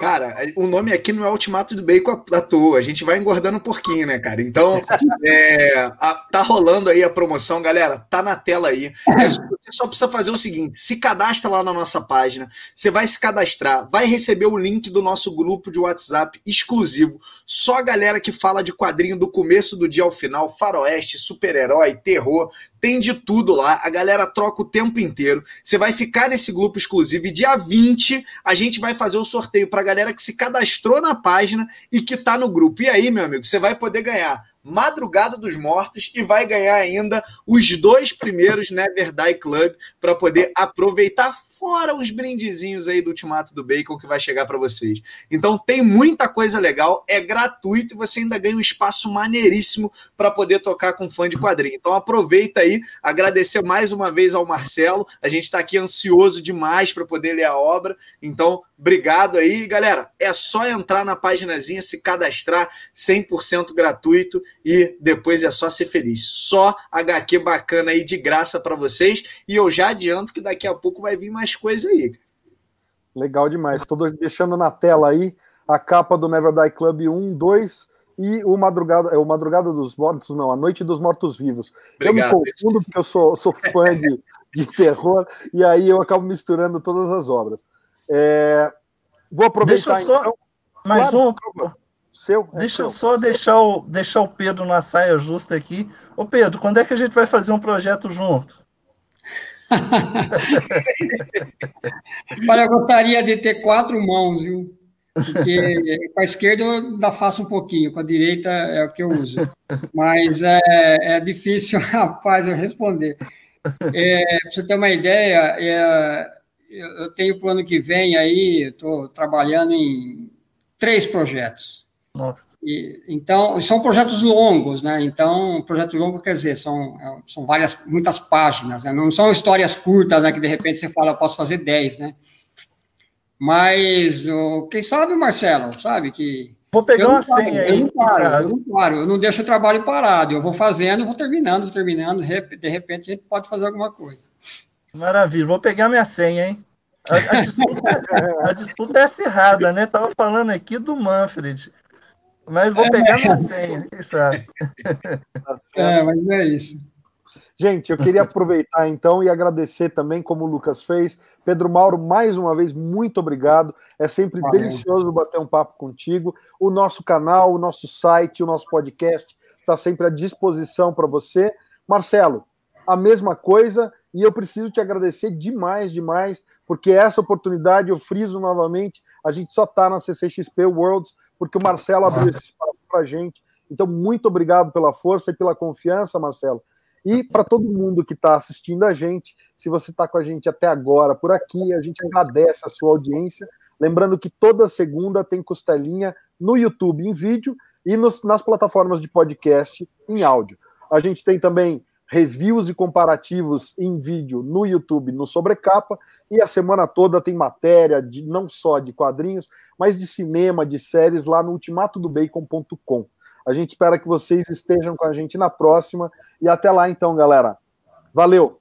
Cara, o nome aqui não é Ultimato do Bacon à toa, a gente vai engordando um pouquinho, né, cara? Então, é, a, tá rolando aí a promoção, galera, tá na tela aí. É, você só precisa fazer o seguinte: se cadastra lá na nossa página, você vai se cadastrar, vai receber o link do nosso grupo de WhatsApp exclusivo, só a galera que fala de quadrinho do começo do dia ao final, faroeste, super-herói, terror, tem de tudo lá, a galera troca o tempo inteiro. Você vai ficar nesse grupo exclusivo e dia 20 a gente vai fazer o sorteio para a galera que se cadastrou na página e que está no grupo. E aí, meu amigo, você vai poder ganhar Madrugada dos Mortos e vai ganhar ainda os dois primeiros Never Die Club para poder aproveitar fora uns brindezinhos aí do Ultimato do Bacon que vai chegar para vocês. Então tem muita coisa legal, é gratuito e você ainda ganha um espaço maneiríssimo para poder tocar com fã de quadrinho. Então aproveita aí, agradecer mais uma vez ao Marcelo. A gente está aqui ansioso demais para poder ler a obra. Então Obrigado aí, galera. É só entrar na paginazinha, se cadastrar 100% gratuito e depois é só ser feliz. Só HQ bacana aí de graça para vocês e eu já adianto que daqui a pouco vai vir mais coisa aí. Legal demais. Estou deixando na tela aí a capa do Never Die Club 1, 2 e o Madrugada, é o Madrugada dos Mortos, não, a Noite dos Mortos Vivos. Obrigado. Eu me confundo porque eu sou, sou fã de, de terror e aí eu acabo misturando todas as obras. É, vou aproveitar Deixa só, então. Mais claro, um. Seu, é Deixa eu só deixar o, deixar o Pedro na saia justa aqui. Ô Pedro, quando é que a gente vai fazer um projeto junto? Olha, eu gostaria de ter quatro mãos, viu? Porque com a esquerda eu ainda faço um pouquinho, com a direita é o que eu uso. Mas é, é difícil, rapaz, eu responder. É, para você ter uma ideia, é, eu tenho para o ano que vem aí, estou trabalhando em três projetos. Nossa. E, então, são projetos longos, né? Então, projeto longo quer dizer, são, é, são várias, muitas páginas, né? Não são histórias curtas, né? Que de repente você fala, eu posso fazer dez, né? Mas, quem sabe, Marcelo, sabe que. Vou pegar uma senha aí. Eu não, paro, eu não paro, eu não deixo o trabalho parado, eu vou fazendo, vou terminando, terminando, de repente a gente pode fazer alguma coisa. Maravilha, vou pegar minha senha, hein? A, a, disputa, a disputa é acirrada, né? Tava falando aqui do Manfred. Mas vou pegar minha senha, quem sabe? É, mas é isso. Gente, eu queria aproveitar então e agradecer também, como o Lucas fez. Pedro Mauro, mais uma vez, muito obrigado. É sempre Valeu. delicioso bater um papo contigo. O nosso canal, o nosso site, o nosso podcast está sempre à disposição para você. Marcelo, a mesma coisa. E eu preciso te agradecer demais, demais, porque essa oportunidade, eu friso novamente, a gente só está na CCXP Worlds, porque o Marcelo abriu esse espaço para a gente. Então, muito obrigado pela força e pela confiança, Marcelo. E para todo mundo que está assistindo a gente, se você está com a gente até agora por aqui, a gente agradece a sua audiência. Lembrando que toda segunda tem costelinha no YouTube em vídeo e nos, nas plataformas de podcast em áudio. A gente tem também reviews e comparativos em vídeo no YouTube, no Sobrecapa, e a semana toda tem matéria de não só de quadrinhos, mas de cinema, de séries lá no ultimatodobacon.com. A gente espera que vocês estejam com a gente na próxima e até lá então, galera. Valeu.